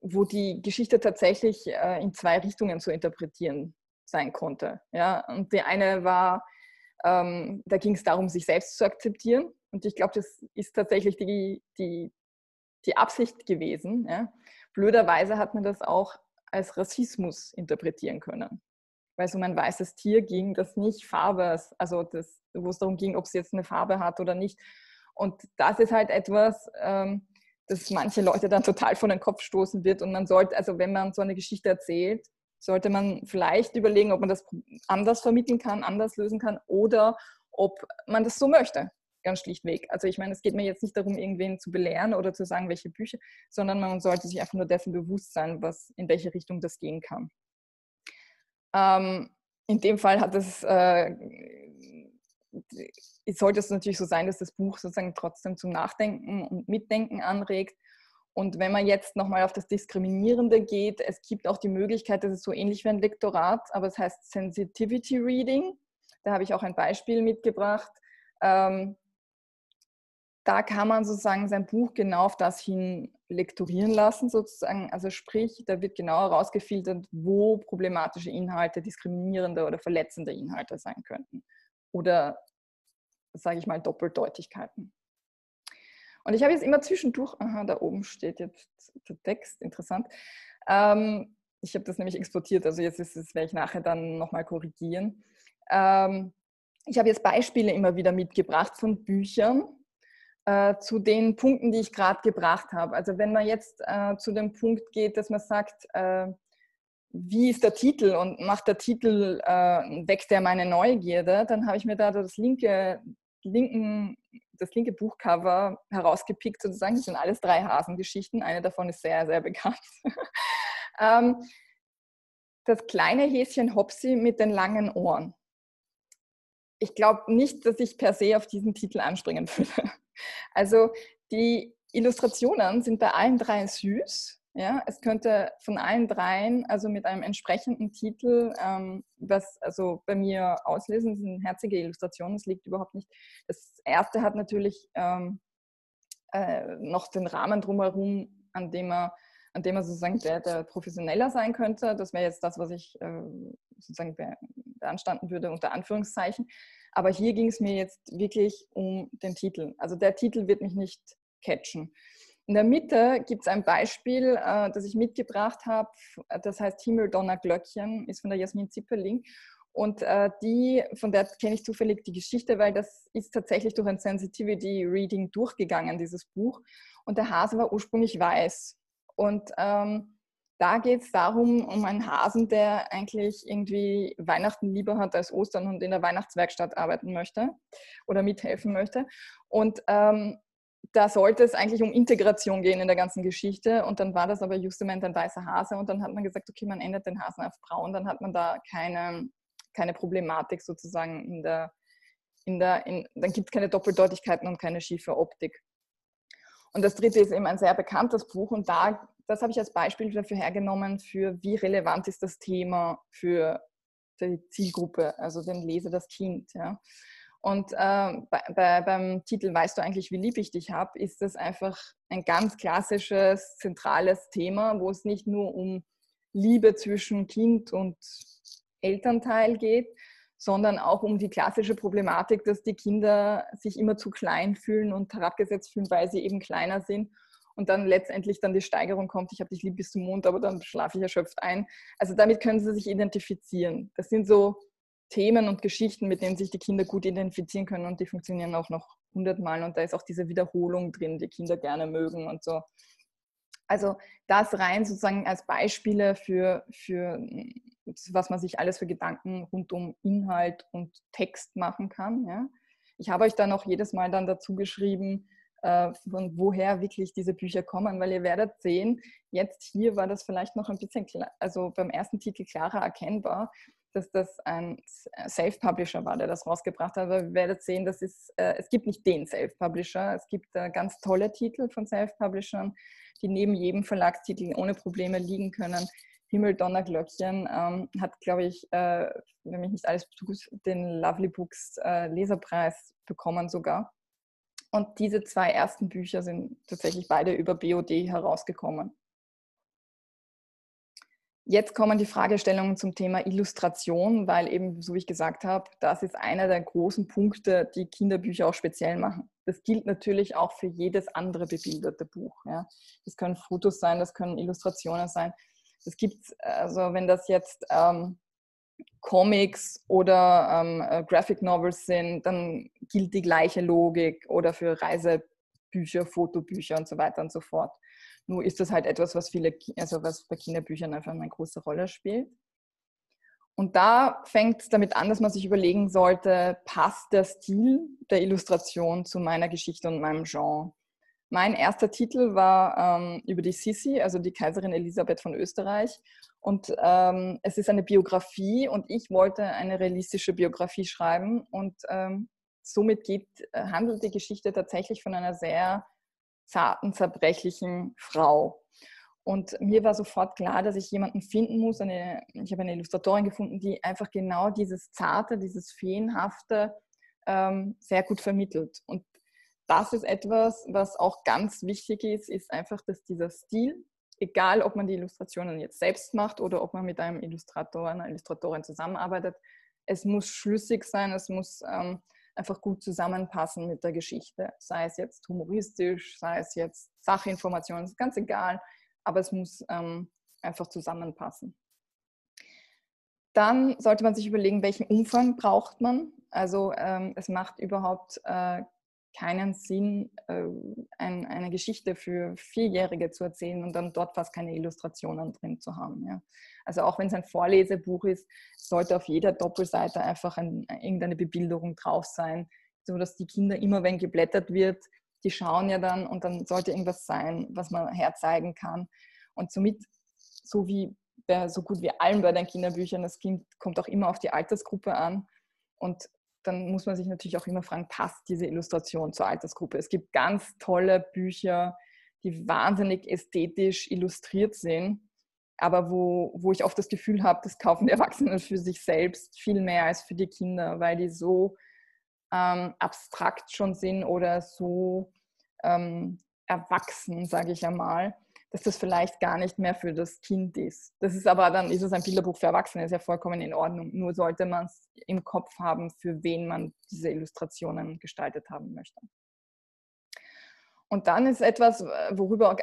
A: wo die Geschichte tatsächlich äh, in zwei Richtungen zu interpretieren sein konnte. Ja? Und die eine war, ähm, da ging es darum, sich selbst zu akzeptieren. Und ich glaube, das ist tatsächlich die, die, die Absicht gewesen. Ja? Blöderweise hat man das auch als Rassismus interpretieren können. Weil es um ein weißes Tier ging, das nicht Farbe, also das, wo es darum ging, ob es jetzt eine Farbe hat oder nicht. Und das ist halt etwas, ähm, dass manche Leute dann total vor den Kopf stoßen wird. Und man sollte, also wenn man so eine Geschichte erzählt, sollte man vielleicht überlegen, ob man das anders vermitteln kann, anders lösen kann oder ob man das so möchte. Ganz schlichtweg. Also ich meine, es geht mir jetzt nicht darum, irgendwen zu belehren oder zu sagen, welche Bücher, sondern man sollte sich einfach nur dessen bewusst sein, was, in welche Richtung das gehen kann. Ähm, in dem Fall hat es äh, sollte es natürlich so sein, dass das Buch sozusagen trotzdem zum Nachdenken und Mitdenken anregt. Und wenn man jetzt nochmal auf das Diskriminierende geht, es gibt auch die Möglichkeit, das ist so ähnlich wie ein Lektorat, aber es heißt Sensitivity Reading. Da habe ich auch ein Beispiel mitgebracht. Ähm, da kann man sozusagen sein Buch genau auf das hin lektorieren lassen, sozusagen. Also sprich, da wird genau herausgefiltert, wo problematische Inhalte, diskriminierende oder verletzende Inhalte sein könnten. Oder sage ich mal, Doppeldeutigkeiten. Und ich habe jetzt immer zwischendurch, aha, da oben steht jetzt der Text, interessant. Ähm, ich habe das nämlich exportiert, also jetzt ist es, werde ich nachher dann nochmal korrigieren. Ähm, ich habe jetzt Beispiele immer wieder mitgebracht von Büchern äh, zu den Punkten, die ich gerade gebracht habe. Also wenn man jetzt äh, zu dem Punkt geht, dass man sagt, äh, wie ist der Titel und macht der Titel, äh, weckt er meine Neugierde, dann habe ich mir da das linke, linken, das linke Buchcover herausgepickt sozusagen. Das sind alles drei Hasengeschichten. Eine davon ist sehr, sehr bekannt. ähm, das kleine Häschen Hopsi mit den langen Ohren. Ich glaube nicht, dass ich per se auf diesen Titel anspringen würde. Also die Illustrationen sind bei allen drei süß. Ja, es könnte von allen dreien, also mit einem entsprechenden Titel, ähm, was also bei mir auslesen, sind herzige Illustrationen, das liegt überhaupt nicht. Das erste hat natürlich ähm, äh, noch den Rahmen drumherum, an dem er, an dem er sozusagen der, der professioneller sein könnte. Das wäre jetzt das, was ich äh, sozusagen beanstanden würde, unter Anführungszeichen. Aber hier ging es mir jetzt wirklich um den Titel. Also der Titel wird mich nicht catchen. In der Mitte gibt es ein Beispiel, äh, das ich mitgebracht habe. Das heißt Himmeldonner Glöckchen, ist von der Jasmin Zipperling. Und äh, die, von der kenne ich zufällig die Geschichte, weil das ist tatsächlich durch ein Sensitivity Reading durchgegangen, dieses Buch. Und der Hase war ursprünglich weiß. Und ähm, da geht es darum, um einen Hasen, der eigentlich irgendwie Weihnachten lieber hat als Ostern und in der Weihnachtswerkstatt arbeiten möchte oder mithelfen möchte. Und ähm, da sollte es eigentlich um Integration gehen in der ganzen Geschichte. Und dann war das aber justement ein weißer Hase. Und dann hat man gesagt, okay, man ändert den Hasen auf braun. Dann hat man da keine, keine Problematik sozusagen in der, in der, in, dann gibt es keine Doppeldeutigkeiten und keine schiefe Optik. Und das dritte ist eben ein sehr bekanntes Buch. Und da, das habe ich als Beispiel dafür hergenommen, für wie relevant ist das Thema für die Zielgruppe, also den Leser, das Kind. Ja. Und äh, bei, bei, beim Titel Weißt du eigentlich, wie lieb ich dich habe, ist das einfach ein ganz klassisches, zentrales Thema, wo es nicht nur um Liebe zwischen Kind und Elternteil geht, sondern auch um die klassische Problematik, dass die Kinder sich immer zu klein fühlen und herabgesetzt fühlen, weil sie eben kleiner sind. Und dann letztendlich dann die Steigerung kommt, ich habe dich lieb bis zum Mond, aber dann schlafe ich erschöpft ein. Also damit können sie sich identifizieren. Das sind so Themen und Geschichten, mit denen sich die Kinder gut identifizieren können und die funktionieren auch noch hundertmal und da ist auch diese Wiederholung drin, die Kinder gerne mögen und so. Also das rein sozusagen als Beispiele für, für was man sich alles für Gedanken rund um Inhalt und Text machen kann. Ja. Ich habe euch dann auch jedes Mal dann dazu geschrieben, äh, von woher wirklich diese Bücher kommen, weil ihr werdet sehen, jetzt hier war das vielleicht noch ein bisschen, also beim ersten Titel klarer erkennbar, dass das ein Self-Publisher war, der das rausgebracht hat. Aber wir werden sehen, dass es, äh, es gibt nicht den Self-Publisher. Es gibt äh, ganz tolle Titel von Self-Publishern, die neben jedem Verlagstitel ohne Probleme liegen können. Himmel, Donner, Glöckchen ähm, hat, glaube ich, äh, wenn mich nicht alles tut, den Lovely Books äh, Leserpreis bekommen sogar. Und diese zwei ersten Bücher sind tatsächlich beide über BOD herausgekommen. Jetzt kommen die Fragestellungen zum Thema Illustration, weil eben, so wie ich gesagt habe, das ist einer der großen Punkte, die Kinderbücher auch speziell machen. Das gilt natürlich auch für jedes andere bebilderte Buch. Ja. Das können Fotos sein, das können Illustrationen sein. Es gibt, also wenn das jetzt ähm, Comics oder ähm, äh, Graphic Novels sind, dann gilt die gleiche Logik oder für Reisebücher, Fotobücher und so weiter und so fort. Nur ist das halt etwas, was viele, also was bei Kinderbüchern einfach eine große Rolle spielt. Und da fängt es damit an, dass man sich überlegen sollte, passt der Stil der Illustration zu meiner Geschichte und meinem Genre? Mein erster Titel war ähm, über die Sissi, also die Kaiserin Elisabeth von Österreich. Und ähm, es ist eine Biografie und ich wollte eine realistische Biografie schreiben. Und ähm, somit geht, äh, handelt die Geschichte tatsächlich von einer sehr zarten, zerbrechlichen Frau. Und mir war sofort klar, dass ich jemanden finden muss. Eine, ich habe eine Illustratorin gefunden, die einfach genau dieses Zarte, dieses Feenhafte ähm, sehr gut vermittelt. Und das ist etwas, was auch ganz wichtig ist, ist einfach, dass dieser Stil, egal ob man die Illustrationen jetzt selbst macht oder ob man mit einem Illustrator, einer Illustratorin zusammenarbeitet, es muss schlüssig sein, es muss ähm, einfach gut zusammenpassen mit der Geschichte. Sei es jetzt humoristisch, sei es jetzt Sachinformationen, ist ganz egal, aber es muss ähm, einfach zusammenpassen. Dann sollte man sich überlegen, welchen Umfang braucht man. Also ähm, es macht überhaupt äh, keinen Sinn, äh, ein, eine Geschichte für Vierjährige zu erzählen und dann dort fast keine Illustrationen drin zu haben. Ja. Also auch wenn es ein Vorlesebuch ist, sollte auf jeder Doppelseite einfach ein, irgendeine Bebilderung drauf sein, so dass die Kinder immer, wenn geblättert wird, die schauen ja dann und dann sollte irgendwas sein, was man herzeigen kann. Und somit, so wie bei so gut wie allen bei den Kinderbüchern, das Kind kommt auch immer auf die Altersgruppe an. Und dann muss man sich natürlich auch immer fragen, passt diese Illustration zur Altersgruppe? Es gibt ganz tolle Bücher, die wahnsinnig ästhetisch illustriert sind, aber wo, wo ich oft das Gefühl habe, das kaufen die Erwachsenen für sich selbst viel mehr als für die Kinder, weil die so ähm, abstrakt schon sind oder so ähm, erwachsen, sage ich einmal, dass das vielleicht gar nicht mehr für das Kind ist. Das ist aber dann, ist es ein Bilderbuch für Erwachsene, ist ja vollkommen in Ordnung. Nur sollte man es im Kopf haben, für wen man diese Illustrationen gestaltet haben möchte. Und dann ist etwas, worüber,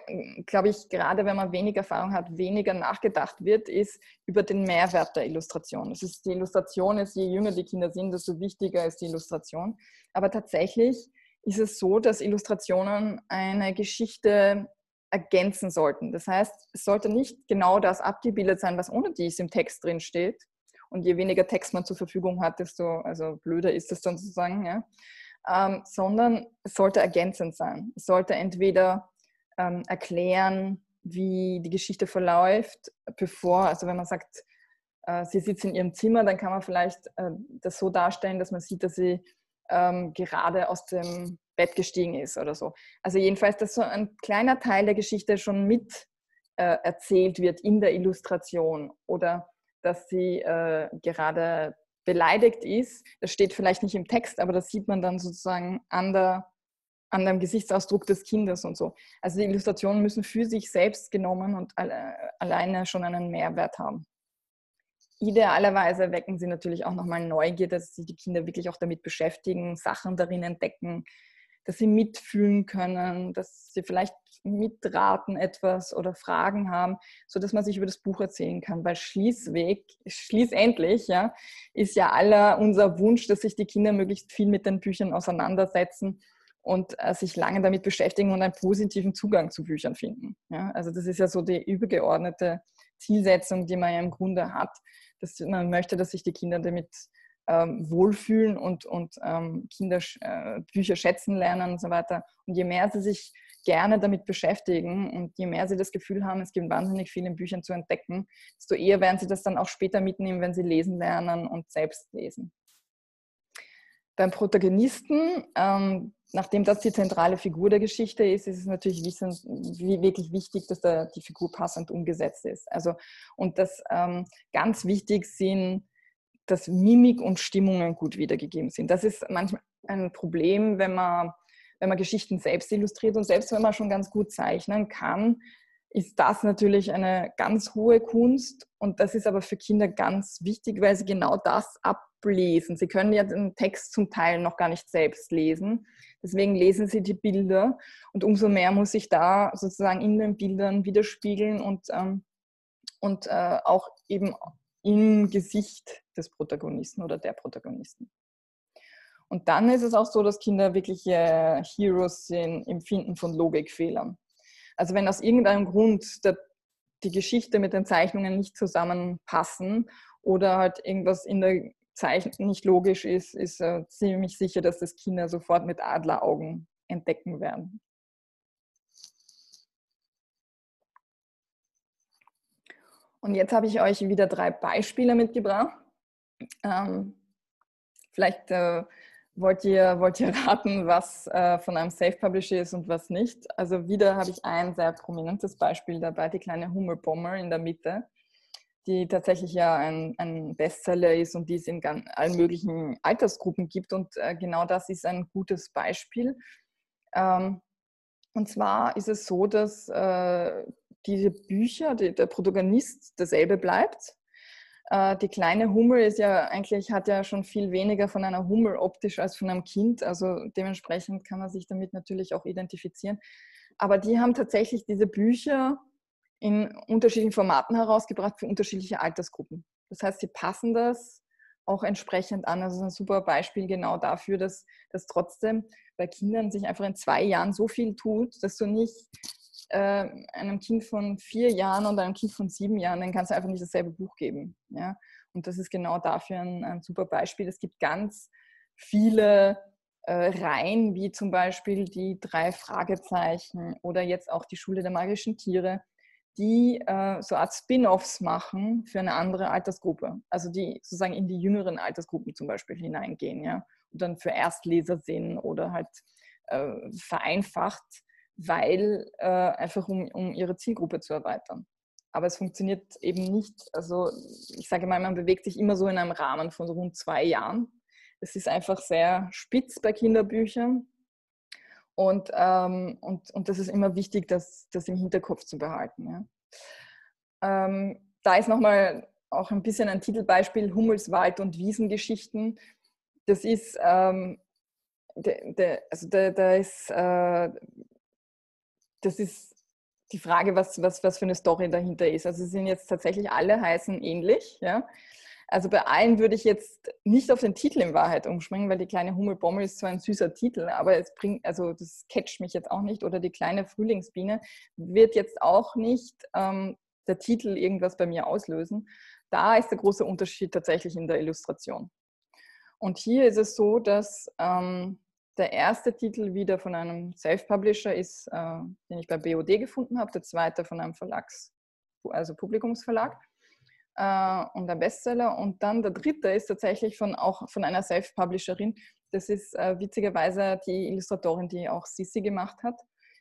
A: glaube ich, gerade wenn man wenig Erfahrung hat, weniger nachgedacht wird, ist über den Mehrwert der Illustration. Das ist, die Illustration ist, je jünger die Kinder sind, desto wichtiger ist die Illustration. Aber tatsächlich ist es so, dass Illustrationen eine Geschichte ergänzen sollten. Das heißt, es sollte nicht genau das abgebildet sein, was ohne dies im Text drin steht. Und je weniger Text man zur Verfügung hat, desto also blöder ist es dann sozusagen. Ja? Ähm, sondern es sollte ergänzend sein. Es sollte entweder ähm, erklären, wie die Geschichte verläuft, bevor, also wenn man sagt, äh, sie sitzt in ihrem Zimmer, dann kann man vielleicht äh, das so darstellen, dass man sieht, dass sie ähm, gerade aus dem Bett gestiegen ist oder so. Also jedenfalls, dass so ein kleiner Teil der Geschichte schon mit äh, erzählt wird in der Illustration oder dass sie äh, gerade beleidigt ist. Das steht vielleicht nicht im Text, aber das sieht man dann sozusagen an, der, an dem Gesichtsausdruck des Kindes und so. Also die Illustrationen müssen für sich selbst genommen und alle, alleine schon einen Mehrwert haben. Idealerweise wecken sie natürlich auch nochmal Neugier, dass sich die Kinder wirklich auch damit beschäftigen, Sachen darin entdecken, dass sie mitfühlen können, dass sie vielleicht mitraten etwas oder Fragen haben, so dass man sich über das Buch erzählen kann. Weil Schließweg, schließendlich, ja, ist ja aller unser Wunsch, dass sich die Kinder möglichst viel mit den Büchern auseinandersetzen und äh, sich lange damit beschäftigen und einen positiven Zugang zu Büchern finden. Ja, also das ist ja so die übergeordnete Zielsetzung, die man ja im Grunde hat, dass man möchte, dass sich die Kinder damit ähm, wohlfühlen und, und ähm, Kinder äh, schätzen lernen und so weiter. Und je mehr sie sich gerne damit beschäftigen und je mehr sie das Gefühl haben, es gibt wahnsinnig viel in Büchern zu entdecken, desto eher werden sie das dann auch später mitnehmen, wenn sie lesen lernen und selbst lesen. Beim Protagonisten, ähm, nachdem das die zentrale Figur der Geschichte ist, ist es natürlich wirklich wichtig, dass da die Figur passend umgesetzt ist. Also, und das ähm, ganz wichtig sind dass Mimik und Stimmungen gut wiedergegeben sind. Das ist manchmal ein Problem, wenn man, wenn man Geschichten selbst illustriert und selbst wenn man schon ganz gut zeichnen kann, ist das natürlich eine ganz hohe Kunst und das ist aber für Kinder ganz wichtig, weil sie genau das ablesen. Sie können ja den Text zum Teil noch gar nicht selbst lesen. Deswegen lesen sie die Bilder und umso mehr muss sich da sozusagen in den Bildern widerspiegeln und, ähm, und äh, auch eben im Gesicht des Protagonisten oder der Protagonisten. Und dann ist es auch so, dass Kinder wirkliche Heroes sind im Finden von Logikfehlern. Also wenn aus irgendeinem Grund der, die Geschichte mit den Zeichnungen nicht zusammenpassen oder halt irgendwas in der Zeichnung nicht logisch ist, ist äh, ziemlich sicher, dass das Kinder sofort mit Adleraugen entdecken werden. Und jetzt habe ich euch wieder drei Beispiele mitgebracht. Ähm, vielleicht äh, wollt, ihr, wollt ihr raten, was äh, von einem Self-Publisher ist und was nicht. Also wieder habe ich ein sehr prominentes Beispiel dabei, die kleine Hummelbomber in der Mitte, die tatsächlich ja ein, ein Bestseller ist und die es in ganz, allen möglichen Altersgruppen gibt. Und äh, genau das ist ein gutes Beispiel. Ähm, und zwar ist es so, dass äh, diese Bücher, die, der Protagonist derselbe bleibt. Äh, die kleine Hummel ist ja eigentlich, hat ja schon viel weniger von einer Hummel optisch als von einem Kind. Also dementsprechend kann man sich damit natürlich auch identifizieren. Aber die haben tatsächlich diese Bücher in unterschiedlichen Formaten herausgebracht für unterschiedliche Altersgruppen. Das heißt, sie passen das auch entsprechend an. Also ein super Beispiel genau dafür, dass, dass trotzdem bei Kindern sich einfach in zwei Jahren so viel tut, dass du nicht äh, einem Kind von vier Jahren und einem Kind von sieben Jahren, dann kannst du einfach nicht dasselbe Buch geben. Ja? Und das ist genau dafür ein, ein super Beispiel. Es gibt ganz viele äh, Reihen, wie zum Beispiel die drei Fragezeichen oder jetzt auch die Schule der magischen Tiere, die äh, so Art Spin-offs machen für eine andere Altersgruppe. Also die sozusagen in die jüngeren Altersgruppen zum Beispiel hineingehen, ja. Und dann für Erstleser sind oder halt äh, vereinfacht, weil äh, einfach um, um ihre Zielgruppe zu erweitern. Aber es funktioniert eben nicht, also ich sage mal, man bewegt sich immer so in einem Rahmen von rund zwei Jahren. Es ist einfach sehr spitz bei Kinderbüchern. Und, ähm, und, und das ist immer wichtig, das, das im Hinterkopf zu behalten. Ja. Ähm, da ist nochmal auch ein bisschen ein Titelbeispiel, Hummelswald und Wiesengeschichten. Das ist, ähm, de, de, also da ist, äh, das ist die Frage, was, was, was für eine Story dahinter ist. Also sie sind jetzt tatsächlich alle heißen ähnlich. Ja. Also bei allen würde ich jetzt nicht auf den Titel in Wahrheit umspringen, weil die kleine Hummelbommel ist zwar ein süßer Titel, aber es bringt, also das catcht mich jetzt auch nicht. Oder die kleine Frühlingsbiene wird jetzt auch nicht ähm, der Titel irgendwas bei mir auslösen. Da ist der große Unterschied tatsächlich in der Illustration. Und hier ist es so, dass ähm, der erste Titel wieder von einem Self-Publisher ist, äh, den ich bei BOD gefunden habe, der zweite von einem Verlags, also Publikumsverlag äh, und ein Bestseller. Und dann der dritte ist tatsächlich von, auch von einer Self-Publisherin. Das ist äh, witzigerweise die Illustratorin, die auch Sissi gemacht hat.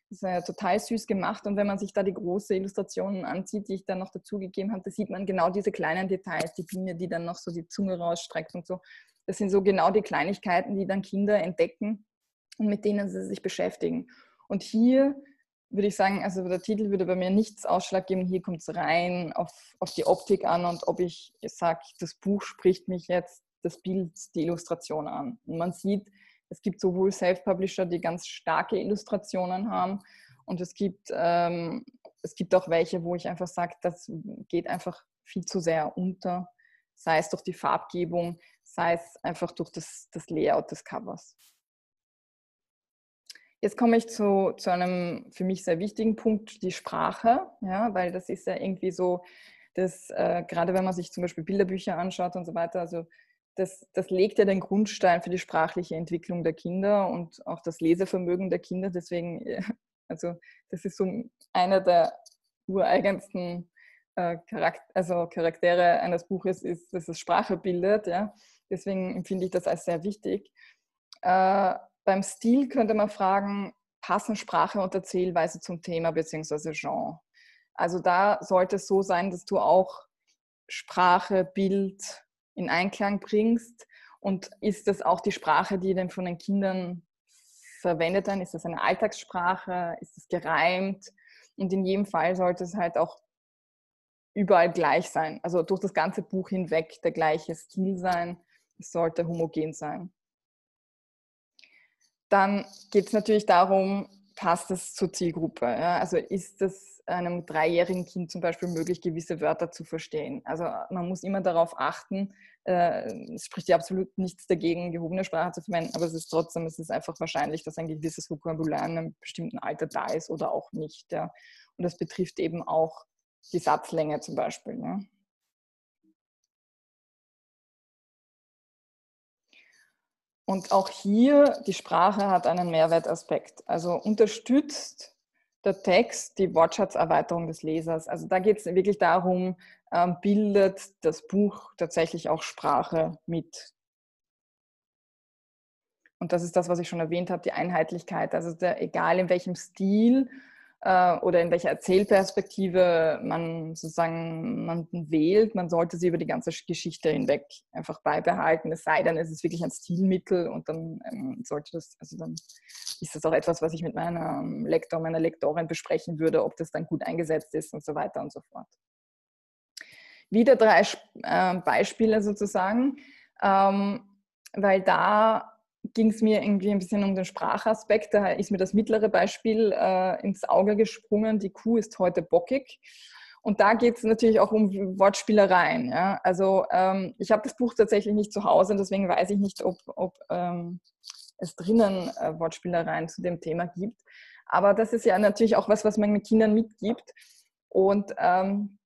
A: Das ist äh, total süß gemacht. Und wenn man sich da die große Illustrationen ansieht, die ich dann noch dazugegeben habe, da sieht man genau diese kleinen Details, die Biene, die dann noch so die Zunge rausstreckt und so. Das sind so genau die Kleinigkeiten, die dann Kinder entdecken und mit denen sie sich beschäftigen. Und hier würde ich sagen, also der Titel würde bei mir nichts Ausschlag geben. Hier kommt es rein auf, auf die Optik an und ob ich sage, das Buch spricht mich jetzt, das Bild, die Illustration an. Und man sieht, es gibt sowohl Self-Publisher, die ganz starke Illustrationen haben und es gibt, ähm, es gibt auch welche, wo ich einfach sage, das geht einfach viel zu sehr unter, sei es durch die Farbgebung, sei es einfach durch das, das Layout des Covers. Jetzt komme ich zu, zu einem für mich sehr wichtigen Punkt, die Sprache, ja, weil das ist ja irgendwie so, dass äh, gerade wenn man sich zum Beispiel Bilderbücher anschaut und so weiter, also das, das legt ja den Grundstein für die sprachliche Entwicklung der Kinder und auch das Lesevermögen der Kinder. Deswegen, also das ist so einer der ureigensten äh, Charakter, also Charaktere eines Buches, ist, dass es Sprache bildet. Ja. Deswegen empfinde ich das als sehr wichtig. Äh, beim Stil könnte man fragen, passen Sprache und Erzählweise zum Thema bzw. Genre? Also da sollte es so sein, dass du auch Sprache, Bild in Einklang bringst. Und ist das auch die Sprache, die denn von den Kindern verwendet wird? Ist das eine Alltagssprache? Ist es gereimt? Und in jedem Fall sollte es halt auch überall gleich sein. Also durch das ganze Buch hinweg der gleiche Stil sein. Es sollte homogen sein. Dann geht es natürlich darum, passt es zur Zielgruppe? Ja? Also ist es einem dreijährigen Kind zum Beispiel möglich, gewisse Wörter zu verstehen? Also man muss immer darauf achten, äh, es spricht ja absolut nichts dagegen, gehobene Sprache zu verwenden, aber es ist trotzdem, es ist einfach wahrscheinlich, dass ein gewisses Vokabular in einem bestimmten Alter da ist oder auch nicht. Ja? Und das betrifft eben auch die Satzlänge zum Beispiel. Ja? Und auch hier, die Sprache hat einen Mehrwertaspekt. Also unterstützt der Text die Wortschatzerweiterung des Lesers. Also da geht es wirklich darum, ähm, bildet das Buch tatsächlich auch Sprache mit. Und das ist das, was ich schon erwähnt habe, die Einheitlichkeit. Also der, egal in welchem Stil äh, oder in welcher Erzählperspektive man sozusagen man wählt, man sollte sie über die ganze Geschichte hinweg einfach beibehalten. Es sei denn, es ist wirklich ein Stilmittel und dann ähm, sollte das, also dann ist das auch etwas, was ich mit meinem Lektor, meiner Lektorin besprechen würde, ob das dann gut eingesetzt ist und so weiter und so fort. Wieder drei äh, Beispiele sozusagen, ähm, weil da ging es mir irgendwie ein bisschen um den Sprachaspekt. Da ist mir das mittlere Beispiel äh, ins Auge gesprungen. Die Kuh ist heute bockig. Und da geht es natürlich auch um Wortspielereien. Ja? Also ähm, ich habe das Buch tatsächlich nicht zu Hause, deswegen weiß ich nicht, ob, ob ähm, es drinnen äh, Wortspielereien zu dem Thema gibt. Aber das ist ja natürlich auch was, was man mit Kindern mitgibt. Und ähm,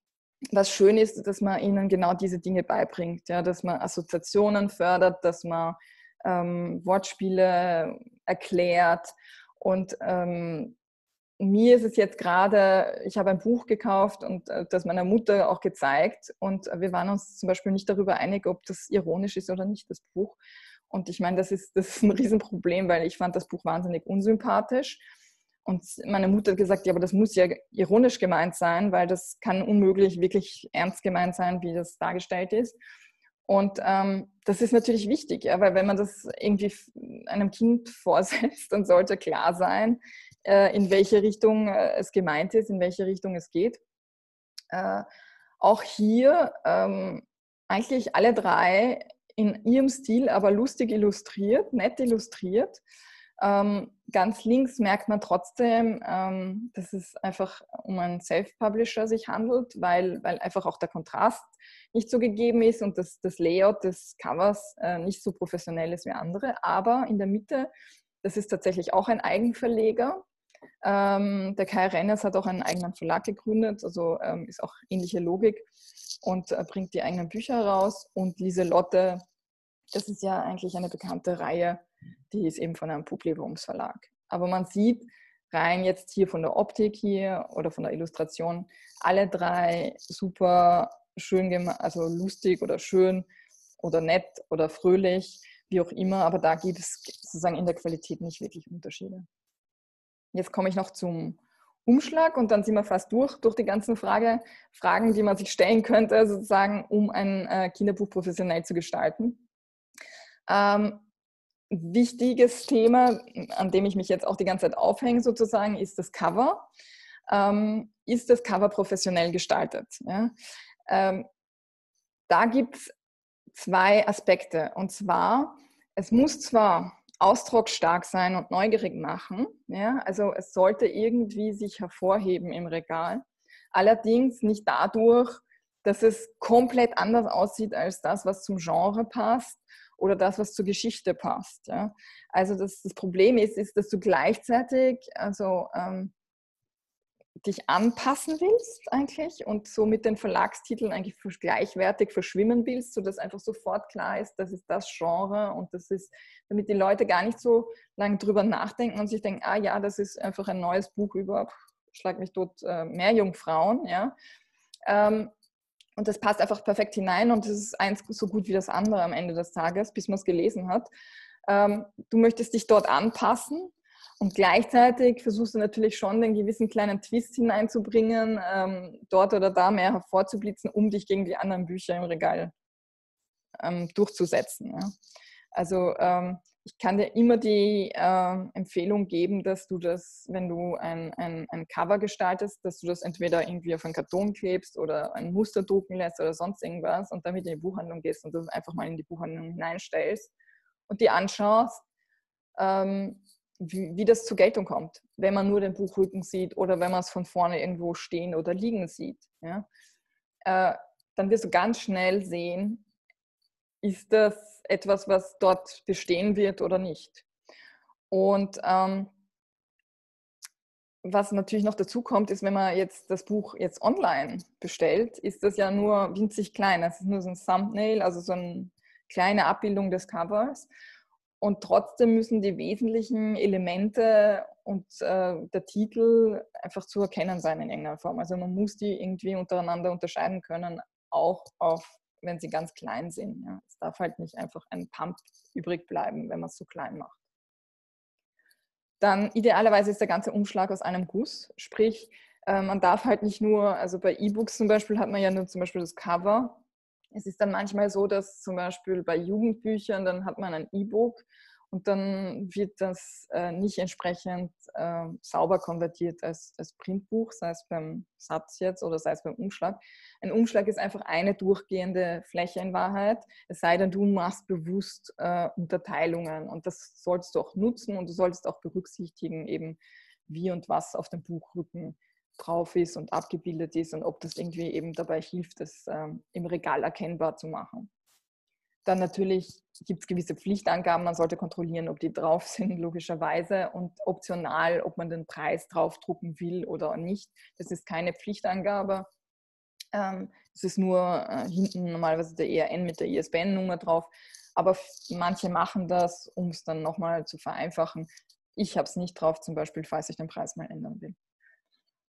A: was schön ist, dass man ihnen genau diese Dinge beibringt, ja, dass man Assoziationen fördert, dass man ähm, Wortspiele erklärt. Und ähm, mir ist es jetzt gerade, ich habe ein Buch gekauft und äh, das meiner Mutter auch gezeigt. Und wir waren uns zum Beispiel nicht darüber einig, ob das ironisch ist oder nicht, das Buch. Und ich meine, das ist, das ist ein Riesenproblem, weil ich fand das Buch wahnsinnig unsympathisch. Und meine Mutter hat gesagt, ja, aber das muss ja ironisch gemeint sein, weil das kann unmöglich wirklich ernst gemeint sein, wie das dargestellt ist. Und ähm, das ist natürlich wichtig, ja, weil wenn man das irgendwie einem Kind vorsetzt, dann sollte klar sein, äh, in welche Richtung äh, es gemeint ist, in welche Richtung es geht. Äh, auch hier ähm, eigentlich alle drei in ihrem Stil, aber lustig illustriert, nett illustriert. Ähm, ganz links merkt man trotzdem, ähm, dass es einfach um einen Self-Publisher sich handelt, weil, weil einfach auch der Kontrast nicht so gegeben ist und das, das Layout des Covers äh, nicht so professionell ist wie andere. Aber in der Mitte, das ist tatsächlich auch ein Eigenverleger. Ähm, der Kai Renners hat auch einen eigenen Verlag gegründet, also ist auch ähnliche Logik und äh, bringt die eigenen Bücher raus. Und Lieselotte, das ist ja eigentlich eine bekannte Reihe, die ist eben von einem Publikumsverlag. Aber man sieht rein jetzt hier von der Optik hier oder von der Illustration alle drei super schön gemacht, also lustig oder schön oder nett oder fröhlich, wie auch immer. Aber da gibt es sozusagen in der Qualität nicht wirklich Unterschiede. Jetzt komme ich noch zum Umschlag und dann sind wir fast durch, durch die ganzen Frage, Fragen, die man sich stellen könnte, sozusagen, um ein äh, Kinderbuch professionell zu gestalten. Ähm, wichtiges Thema, an dem ich mich jetzt auch die ganze Zeit aufhänge, sozusagen, ist das Cover. Ähm, ist das Cover professionell gestaltet? Ja? Ähm, da gibt es zwei Aspekte. Und zwar, es muss zwar ausdrucksstark sein und neugierig machen. Ja? Also es sollte irgendwie sich hervorheben im Regal. Allerdings nicht dadurch, dass es komplett anders aussieht als das, was zum Genre passt oder das, was zur Geschichte passt. Ja? Also das, das Problem ist, ist, dass du gleichzeitig also ähm, dich anpassen willst eigentlich und so mit den Verlagstiteln eigentlich gleichwertig verschwimmen willst, sodass einfach sofort klar ist, das ist das Genre und das ist, damit die Leute gar nicht so lange drüber nachdenken und sich denken, ah ja, das ist einfach ein neues Buch über, schlag mich dort, äh, Meerjungfrauen, ja. Ähm, und das passt einfach perfekt hinein und das ist eins so gut wie das andere am Ende des Tages, bis man es gelesen hat. Ähm, du möchtest dich dort anpassen und gleichzeitig versuchst du natürlich schon den gewissen kleinen Twist hineinzubringen, ähm, dort oder da mehr hervorzublitzen, um dich gegen die anderen Bücher im Regal ähm, durchzusetzen. Ja. Also ähm, ich kann dir immer die äh, Empfehlung geben, dass du das, wenn du ein, ein, ein, Cover gestaltest, dass du das entweder irgendwie auf einen Karton klebst oder ein Muster drucken lässt oder sonst irgendwas und damit in die Buchhandlung gehst und das einfach mal in die Buchhandlung hineinstellst und die anschaust. Ähm, wie, wie, das zur Geltung kommt, wenn man nur den Buchrücken sieht oder wenn man es von vorne irgendwo stehen oder liegen sieht. Ja? Äh, dann wirst du ganz schnell sehen, ist das etwas, was dort bestehen wird oder nicht. Und ähm, was natürlich noch dazu kommt, ist, wenn man jetzt das Buch jetzt online bestellt, ist das ja nur winzig klein. Das ist nur so ein Thumbnail, also so eine kleine Abbildung des Covers. Und trotzdem müssen die wesentlichen Elemente und äh, der Titel einfach zu erkennen sein in irgendeiner Form. Also man muss die irgendwie untereinander unterscheiden können, auch auf, wenn sie ganz klein sind. Ja. Es darf halt nicht einfach ein Pump übrig bleiben, wenn man es so klein macht. Dann idealerweise ist der ganze Umschlag aus einem Guss, sprich äh, man darf halt nicht nur, also bei E-Books zum Beispiel hat man ja nur zum Beispiel das Cover es ist dann manchmal so, dass zum Beispiel bei Jugendbüchern, dann hat man ein E-Book und dann wird das äh, nicht entsprechend äh, sauber konvertiert als, als Printbuch, sei es beim Satz jetzt oder sei es beim Umschlag. Ein Umschlag ist einfach eine durchgehende Fläche in Wahrheit, es sei denn, du machst bewusst äh, Unterteilungen und das solltest du auch nutzen und du solltest auch berücksichtigen, eben wie und was auf dem Buchrücken drauf ist und abgebildet ist und ob das irgendwie eben dabei hilft, das ähm, im Regal erkennbar zu machen. Dann natürlich gibt es gewisse Pflichtangaben, man sollte kontrollieren, ob die drauf sind, logischerweise, und optional, ob man den Preis draufdrucken will oder nicht. Das ist keine Pflichtangabe. Ähm, es ist nur äh, hinten normalerweise der ERN mit der ISBN-Nummer drauf. Aber manche machen das, um es dann nochmal zu vereinfachen. Ich habe es nicht drauf, zum Beispiel, falls ich den Preis mal ändern will.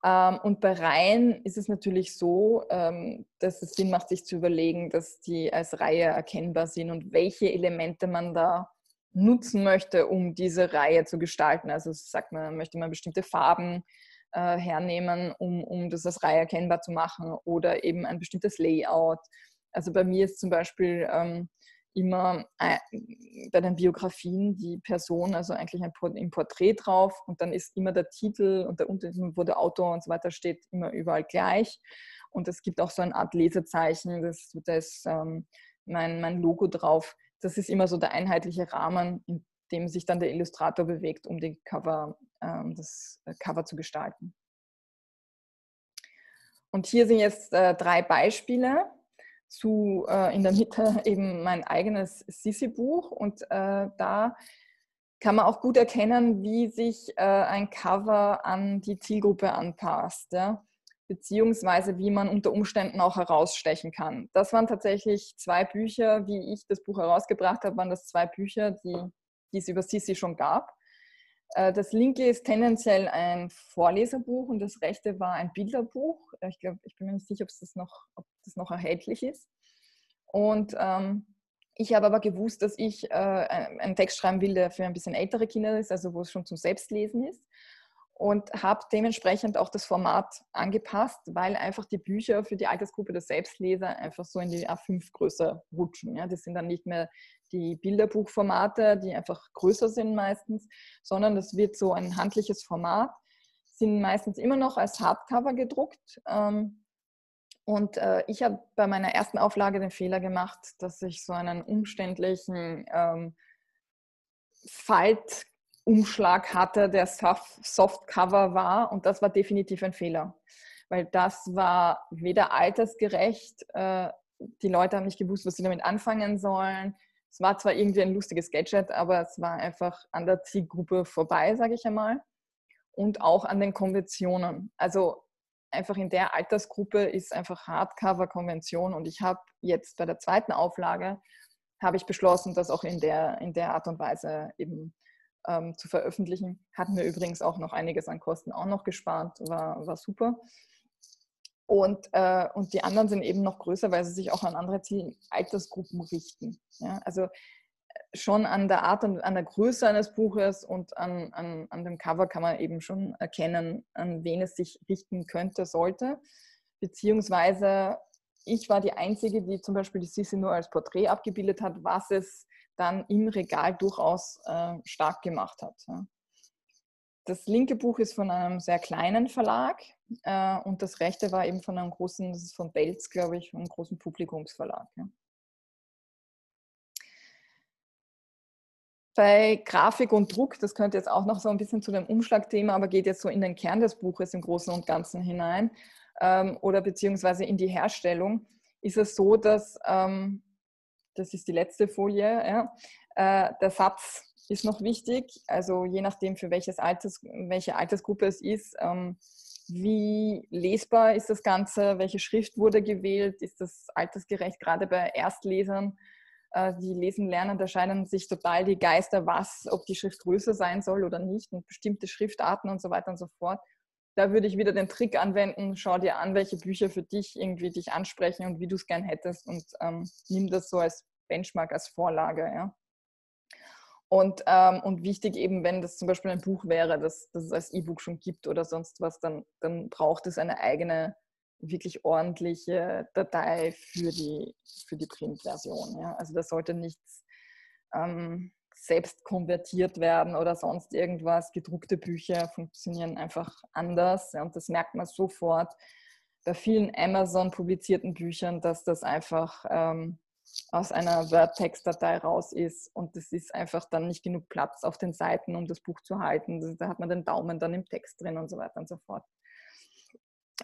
A: Ähm, und bei Reihen ist es natürlich so, ähm, dass es Sinn macht, sich zu überlegen, dass die als Reihe erkennbar sind und welche Elemente man da nutzen möchte, um diese Reihe zu gestalten. Also sagt man, möchte man bestimmte Farben äh, hernehmen, um, um das als Reihe erkennbar zu machen oder eben ein bestimmtes Layout. Also bei mir ist zum Beispiel ähm, immer äh, bei den Biografien die Person, also eigentlich ein im Porträt drauf und dann ist immer der Titel und der Untertitel, wo der Autor und so weiter steht, immer überall gleich. Und es gibt auch so eine Art Lesezeichen, das, ist ähm, mein, mein Logo drauf. Das ist immer so der einheitliche Rahmen, in dem sich dann der Illustrator bewegt, um den Cover, ähm, das äh, Cover zu gestalten. Und hier sind jetzt äh, drei Beispiele zu äh, in der Mitte eben mein eigenes Sisi-Buch und äh, da kann man auch gut erkennen, wie sich äh, ein Cover an die Zielgruppe anpasst, ja? beziehungsweise wie man unter Umständen auch herausstechen kann. Das waren tatsächlich zwei Bücher, wie ich das Buch herausgebracht habe, waren das zwei Bücher, die, die es über Sisi schon gab. Äh, das linke ist tendenziell ein Vorleserbuch und das rechte war ein Bilderbuch. Ich glaube, ich bin mir nicht sicher, ob das noch, ob das noch erhältlich ist. Und ähm, ich habe aber gewusst, dass ich äh, einen Text schreiben will, der für ein bisschen ältere Kinder ist, also wo es schon zum Selbstlesen ist. Und habe dementsprechend auch das Format angepasst, weil einfach die Bücher für die Altersgruppe der Selbstleser einfach so in die A5-Größe rutschen. Ja? Das sind dann nicht mehr die Bilderbuchformate, die einfach größer sind meistens, sondern das wird so ein handliches Format, sind meistens immer noch als Hardcover gedruckt. Ähm, und äh, ich habe bei meiner ersten Auflage den Fehler gemacht, dass ich so einen umständlichen ähm, Faltumschlag hatte, der Softcover war. Und das war definitiv ein Fehler, weil das war weder altersgerecht, äh, die Leute haben nicht gewusst, was sie damit anfangen sollen. Es war zwar irgendwie ein lustiges Gadget, aber es war einfach an der Zielgruppe vorbei, sage ich einmal. Und auch an den Konventionen. Also einfach in der Altersgruppe ist einfach Hardcover-Konvention. Und ich habe jetzt bei der zweiten Auflage, habe ich beschlossen, das auch in der, in der Art und Weise eben ähm, zu veröffentlichen. Hat mir übrigens auch noch einiges an Kosten auch noch gespart, war, war super. Und, äh, und die anderen sind eben noch größer, weil sie sich auch an andere Ziel Altersgruppen richten. Ja? Also äh, schon an der Art und an der Größe eines Buches und an, an, an dem Cover kann man eben schon erkennen, an wen es sich richten könnte, sollte. Beziehungsweise ich war die Einzige, die zum Beispiel die Sissi nur als Porträt abgebildet hat, was es dann im Regal durchaus äh, stark gemacht hat. Ja. Das linke Buch ist von einem sehr kleinen Verlag äh, und das rechte war eben von einem großen, das ist von Belz, glaube ich, einem großen Publikumsverlag. Ja. Bei Grafik und Druck, das könnte jetzt auch noch so ein bisschen zu dem Umschlagthema, aber geht jetzt so in den Kern des Buches im Großen und Ganzen hinein ähm, oder beziehungsweise in die Herstellung, ist es so, dass, ähm, das ist die letzte Folie, ja, äh, der Satz ist noch wichtig. Also je nachdem, für welches Alters, welche Altersgruppe es ist, ähm, wie lesbar ist das Ganze, welche Schrift wurde gewählt, ist das altersgerecht, gerade bei Erstlesern, äh, die lesen lernen, da scheinen sich total die Geister, was, ob die Schrift größer sein soll oder nicht und bestimmte Schriftarten und so weiter und so fort. Da würde ich wieder den Trick anwenden, schau dir an, welche Bücher für dich irgendwie dich ansprechen und wie du es gern hättest und ähm, nimm das so als Benchmark, als Vorlage. Ja. Und, ähm, und wichtig eben, wenn das zum Beispiel ein Buch wäre, das, das es als E-Book schon gibt oder sonst was, dann, dann braucht es eine eigene, wirklich ordentliche Datei für die, für die Printversion. Ja? Also da sollte nichts ähm, selbst konvertiert werden oder sonst irgendwas. Gedruckte Bücher funktionieren einfach anders ja? und das merkt man sofort bei vielen Amazon publizierten Büchern, dass das einfach ähm, aus einer Word-Text-Datei raus ist und es ist einfach dann nicht genug Platz auf den Seiten, um das Buch zu halten. Da hat man den Daumen dann im Text drin und so weiter und so fort.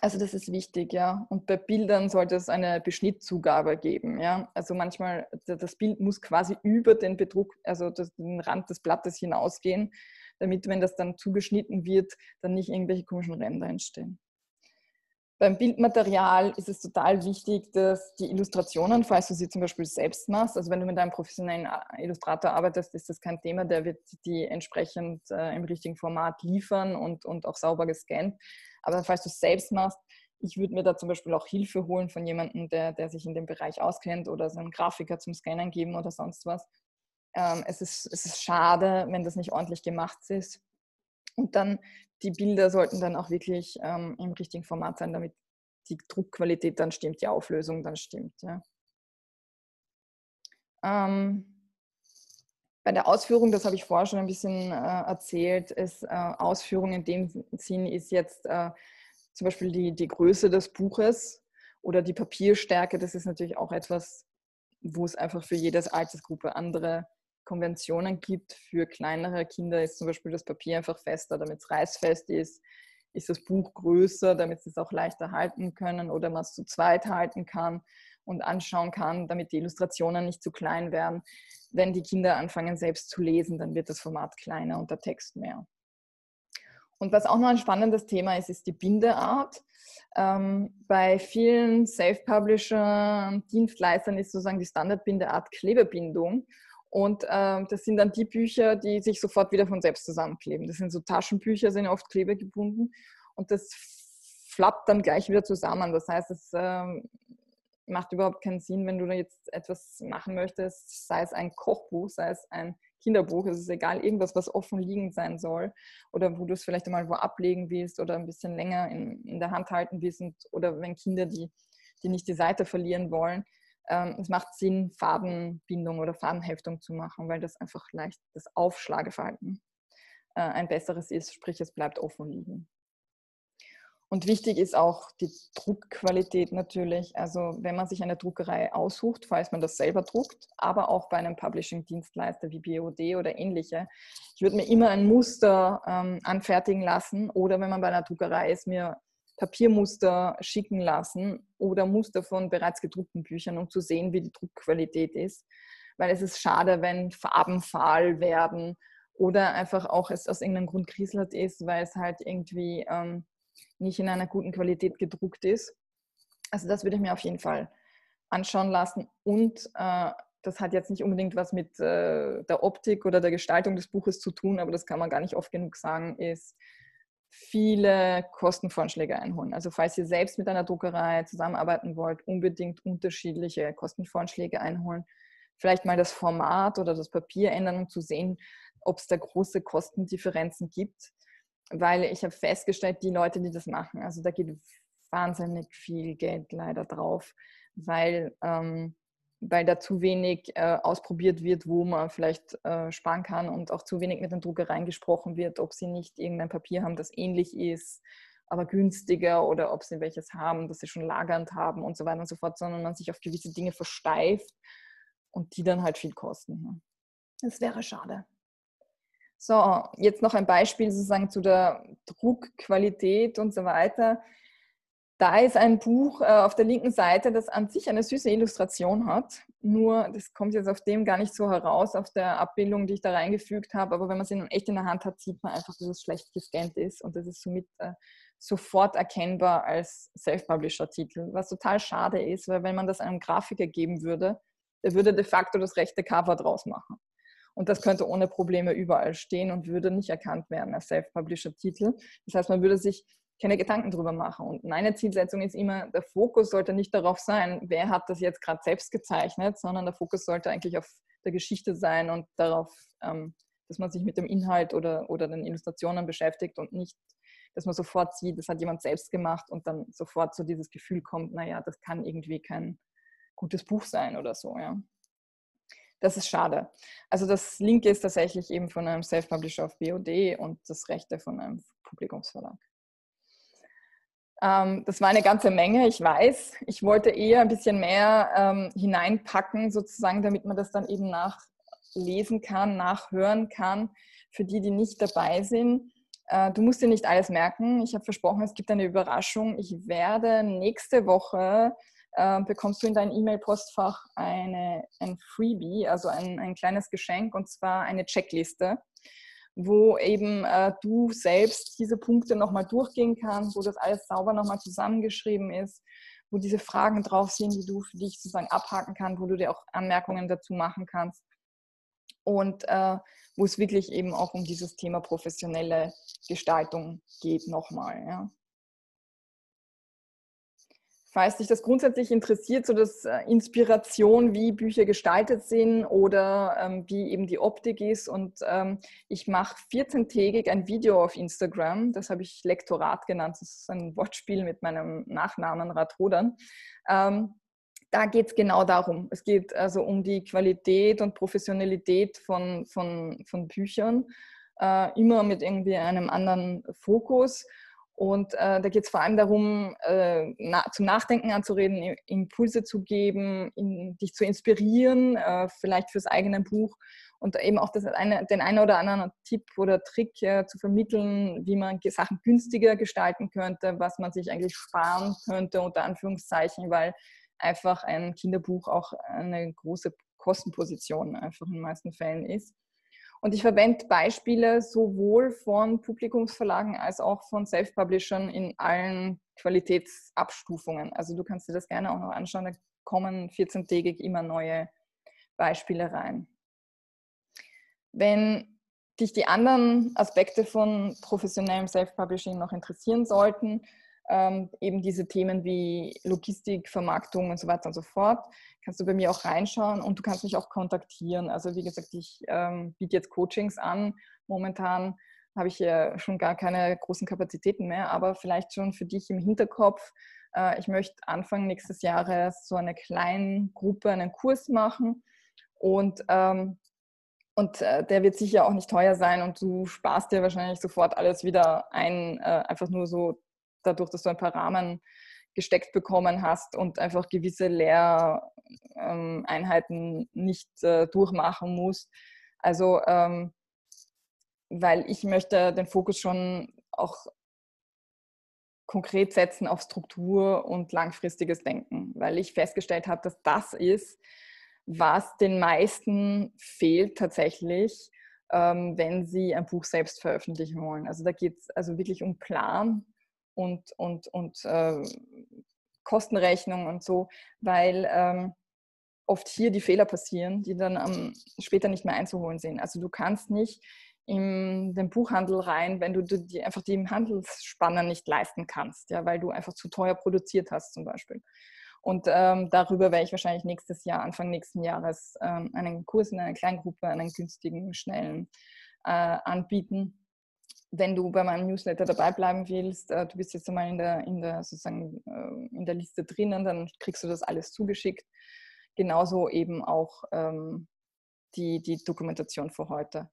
A: Also das ist wichtig, ja. Und bei Bildern sollte es eine Beschnittzugabe geben, ja. Also manchmal, das Bild muss quasi über den Bedruck, also den Rand des Blattes hinausgehen, damit, wenn das dann zugeschnitten wird, dann nicht irgendwelche komischen Ränder entstehen. Beim Bildmaterial ist es total wichtig, dass die Illustrationen, falls du sie zum Beispiel selbst machst, also wenn du mit einem professionellen Illustrator arbeitest, ist das kein Thema, der wird die entsprechend äh, im richtigen Format liefern und, und auch sauber gescannt. Aber falls du es selbst machst, ich würde mir da zum Beispiel auch Hilfe holen von jemandem, der, der sich in dem Bereich auskennt oder so einen Grafiker zum Scannen geben oder sonst was. Ähm, es, ist, es ist schade, wenn das nicht ordentlich gemacht ist. Und dann die Bilder sollten dann auch wirklich ähm, im richtigen Format sein, damit die Druckqualität dann stimmt, die Auflösung dann stimmt. Ja. Ähm, bei der Ausführung, das habe ich vorher schon ein bisschen äh, erzählt, ist äh, Ausführung in dem Sinn ist jetzt äh, zum Beispiel die, die Größe des Buches oder die Papierstärke. Das ist natürlich auch etwas, wo es einfach für jede Altersgruppe andere Konventionen gibt. Für kleinere Kinder ist zum Beispiel das Papier einfach fester, damit es reißfest ist. Ist das Buch größer, damit sie es auch leichter halten können oder man es zu zweit halten kann und anschauen kann, damit die Illustrationen nicht zu klein werden. Wenn die Kinder anfangen selbst zu lesen, dann wird das Format kleiner und der Text mehr. Und was auch noch ein spannendes Thema ist, ist die Bindeart. Ähm, bei vielen Self-Publisher-Dienstleistern ist sozusagen die Standardbindeart Klebebindung. Und ähm, das sind dann die Bücher, die sich sofort wieder von selbst zusammenkleben. Das sind so Taschenbücher, sind oft klebegebunden und das flappt dann gleich wieder zusammen. Das heißt, es ähm, macht überhaupt keinen Sinn, wenn du da jetzt etwas machen möchtest, sei es ein Kochbuch, sei es ein Kinderbuch, es ist egal, irgendwas, was offen liegend sein soll oder wo du es vielleicht einmal wo ablegen willst oder ein bisschen länger in, in der Hand halten willst und, oder wenn Kinder, die, die nicht die Seite verlieren wollen, ähm, es macht Sinn, Farbenbindung oder Farbenheftung zu machen, weil das einfach leicht das Aufschlageverhalten äh, ein besseres ist, sprich es bleibt offen liegen. Und wichtig ist auch die Druckqualität natürlich. Also wenn man sich eine Druckerei aussucht, falls man das selber druckt, aber auch bei einem Publishing-Dienstleister wie BOD oder ähnliche. Ich würde mir immer ein Muster ähm, anfertigen lassen oder wenn man bei einer Druckerei ist, mir Papiermuster schicken lassen oder Muster von bereits gedruckten Büchern, um zu sehen, wie die Druckqualität ist. Weil es ist schade, wenn Farben fahl werden oder einfach auch es aus irgendeinem Grund kriselt ist, weil es halt irgendwie ähm, nicht in einer guten Qualität gedruckt ist. Also das würde ich mir auf jeden Fall anschauen lassen. Und äh, das hat jetzt nicht unbedingt was mit äh, der Optik oder der Gestaltung des Buches zu tun, aber das kann man gar nicht oft genug sagen, ist viele Kostenvorschläge einholen. Also falls ihr selbst mit einer Druckerei zusammenarbeiten wollt, unbedingt unterschiedliche Kostenvorschläge einholen. Vielleicht mal das Format oder das Papier ändern, um zu sehen, ob es da große Kostendifferenzen gibt. Weil ich habe festgestellt, die Leute, die das machen, also da geht wahnsinnig viel Geld leider drauf, weil ähm, weil da zu wenig äh, ausprobiert wird, wo man vielleicht äh, sparen kann und auch zu wenig mit den Druckereien gesprochen wird, ob sie nicht irgendein Papier haben, das ähnlich ist, aber günstiger oder ob sie welches haben, das sie schon lagernd haben und so weiter und so fort, sondern man sich auf gewisse Dinge versteift und die dann halt viel kosten. Ne? Das wäre schade. So, jetzt noch ein Beispiel sozusagen zu der Druckqualität und so weiter. Da ist ein Buch äh, auf der linken Seite, das an sich eine süße Illustration hat. Nur, das kommt jetzt auf dem gar nicht so heraus, auf der Abbildung, die ich da reingefügt habe. Aber wenn man sie nun echt in der Hand hat, sieht man einfach, dass es schlecht gescannt ist. Und das ist somit äh, sofort erkennbar als Self-Publisher-Titel. Was total schade ist, weil wenn man das einem Grafiker geben würde, der würde de facto das rechte Cover draus machen. Und das könnte ohne Probleme überall stehen und würde nicht erkannt werden als Self-Publisher-Titel. Das heißt, man würde sich keine Gedanken drüber machen. Und meine Zielsetzung ist immer, der Fokus sollte nicht darauf sein, wer hat das jetzt gerade selbst gezeichnet, sondern der Fokus sollte eigentlich auf der Geschichte sein und darauf, ähm, dass man sich mit dem Inhalt oder, oder den Illustrationen beschäftigt und nicht, dass man sofort sieht, das hat jemand selbst gemacht und dann sofort so dieses Gefühl kommt, naja, das kann irgendwie kein gutes Buch sein oder so, ja. Das ist schade. Also das linke ist tatsächlich eben von einem Self-Publisher auf BOD und das rechte von einem Publikumsverlag. Ähm, das war eine ganze Menge, ich weiß. Ich wollte eher ein bisschen mehr ähm, hineinpacken, sozusagen, damit man das dann eben nachlesen kann, nachhören kann. Für die, die nicht dabei sind, Äh, du musst dir nicht alles merken. Ich habe versprochen, es gibt eine Überraschung. Ich werde nächste Woche äh, bekommst du in dein E-Mail-Postfach ein Freebie, also ein, ein kleines Geschenk, und zwar eine Checkliste, wo eben äh, du selbst diese Punkte nochmal durchgehen kannst, wo das alles sauber nochmal zusammengeschrieben ist, wo diese Fragen drauf sind, die du für dich sozusagen abhaken kannst, wo du dir auch Anmerkungen dazu machen kannst. Und äh, wo es wirklich eben auch um dieses Thema professionelle Gestaltung geht nochmal. Ja falls dich das grundsätzlich interessiert, so dass äh, Inspiration, wie Bücher gestaltet sind oder ähm, wie eben die Optik ist. Und ähm, ich mache 14-tägig ein Video auf Instagram, das habe ich Lektorat genannt, das ist ein Wortspiel mit meinem Nachnamen Radrodern. Ähm, da geht es genau darum. Es geht also um die Qualität und Professionalität von, von, von Büchern, äh, immer mit irgendwie einem anderen Fokus. Und äh, da geht es vor allem darum, äh, na, zum Nachdenken anzureden, Impulse zu geben, in, dich zu inspirieren, äh, vielleicht fürs eigene Buch und eben auch das eine, den einen oder anderen Tipp oder Trick äh, zu vermitteln, wie man Sachen günstiger gestalten könnte, was man sich eigentlich sparen könnte, unter Anführungszeichen, weil einfach ein Kinderbuch auch eine große Kostenposition einfach in den meisten Fällen ist. Und ich verwende Beispiele sowohl von Publikumsverlagen als auch von Self-Publishern in allen Qualitätsabstufungen. Also du kannst dir das gerne auch noch anschauen, da kommen 14-tägig immer neue Beispiele rein. Wenn dich die anderen Aspekte von professionellem Self-Publishing noch interessieren sollten, ähm, eben diese Themen wie Logistik, Vermarktung und so weiter und so fort, kannst du bei mir auch reinschauen und du kannst mich auch kontaktieren. Also wie gesagt, ich ähm, biete jetzt Coachings an. Momentan habe ich ja schon gar keine großen Kapazitäten mehr, aber vielleicht schon für dich im Hinterkopf. Äh, ich möchte Anfang nächstes Jahres so eine kleine Gruppe, einen Kurs machen und ähm, und äh, der wird sicher auch nicht teuer sein und du sparst dir wahrscheinlich sofort alles wieder ein, äh, einfach nur so dadurch, dass du ein paar Rahmen gesteckt bekommen hast und einfach gewisse Lehreinheiten nicht äh, durchmachen musst. Also, ähm, weil ich möchte den Fokus schon auch konkret setzen auf Struktur und langfristiges Denken, weil ich festgestellt habe, dass das ist, was den meisten fehlt tatsächlich, ähm, wenn sie ein Buch selbst veröffentlichen wollen. Also da geht es also wirklich um Plan, und, und, und äh, Kostenrechnung und so, weil ähm, oft hier die Fehler passieren, die dann ähm, später nicht mehr einzuholen sind. Also du kannst nicht in den Buchhandel rein, wenn du die, einfach die Handelsspanner nicht leisten kannst, ja, weil du einfach zu teuer produziert hast zum Beispiel. Und ähm, darüber werde ich wahrscheinlich nächstes Jahr, Anfang nächsten Jahres, ähm, einen Kurs in einer Kleingruppe, einen günstigen, schnellen äh, anbieten, wenn du bei meinem Newsletter dabei bleiben willst, äh, du bist jetzt einmal in der, in der, sozusagen, äh, in der Liste drinnen, dann kriegst du das alles zugeschickt. Genauso eben auch ähm, die, die Dokumentation für heute.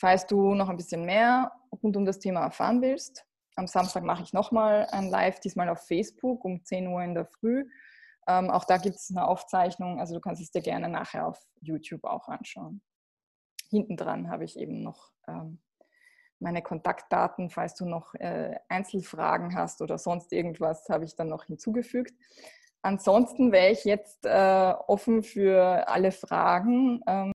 A: Falls du noch ein bisschen mehr rund um das Thema erfahren willst, am Samstag mache ich nochmal ein Live, diesmal auf Facebook um 10 Uhr in der Früh. Ähm, auch da gibt es eine Aufzeichnung, also du kannst es dir gerne nachher auf YouTube auch anschauen. Hinten dran habe ich eben noch ähm, meine Kontaktdaten, falls du noch äh, Einzelfragen hast oder sonst irgendwas, habe ich dann noch hinzugefügt. Ansonsten wäre ich jetzt äh, offen für alle Fragen. Ähm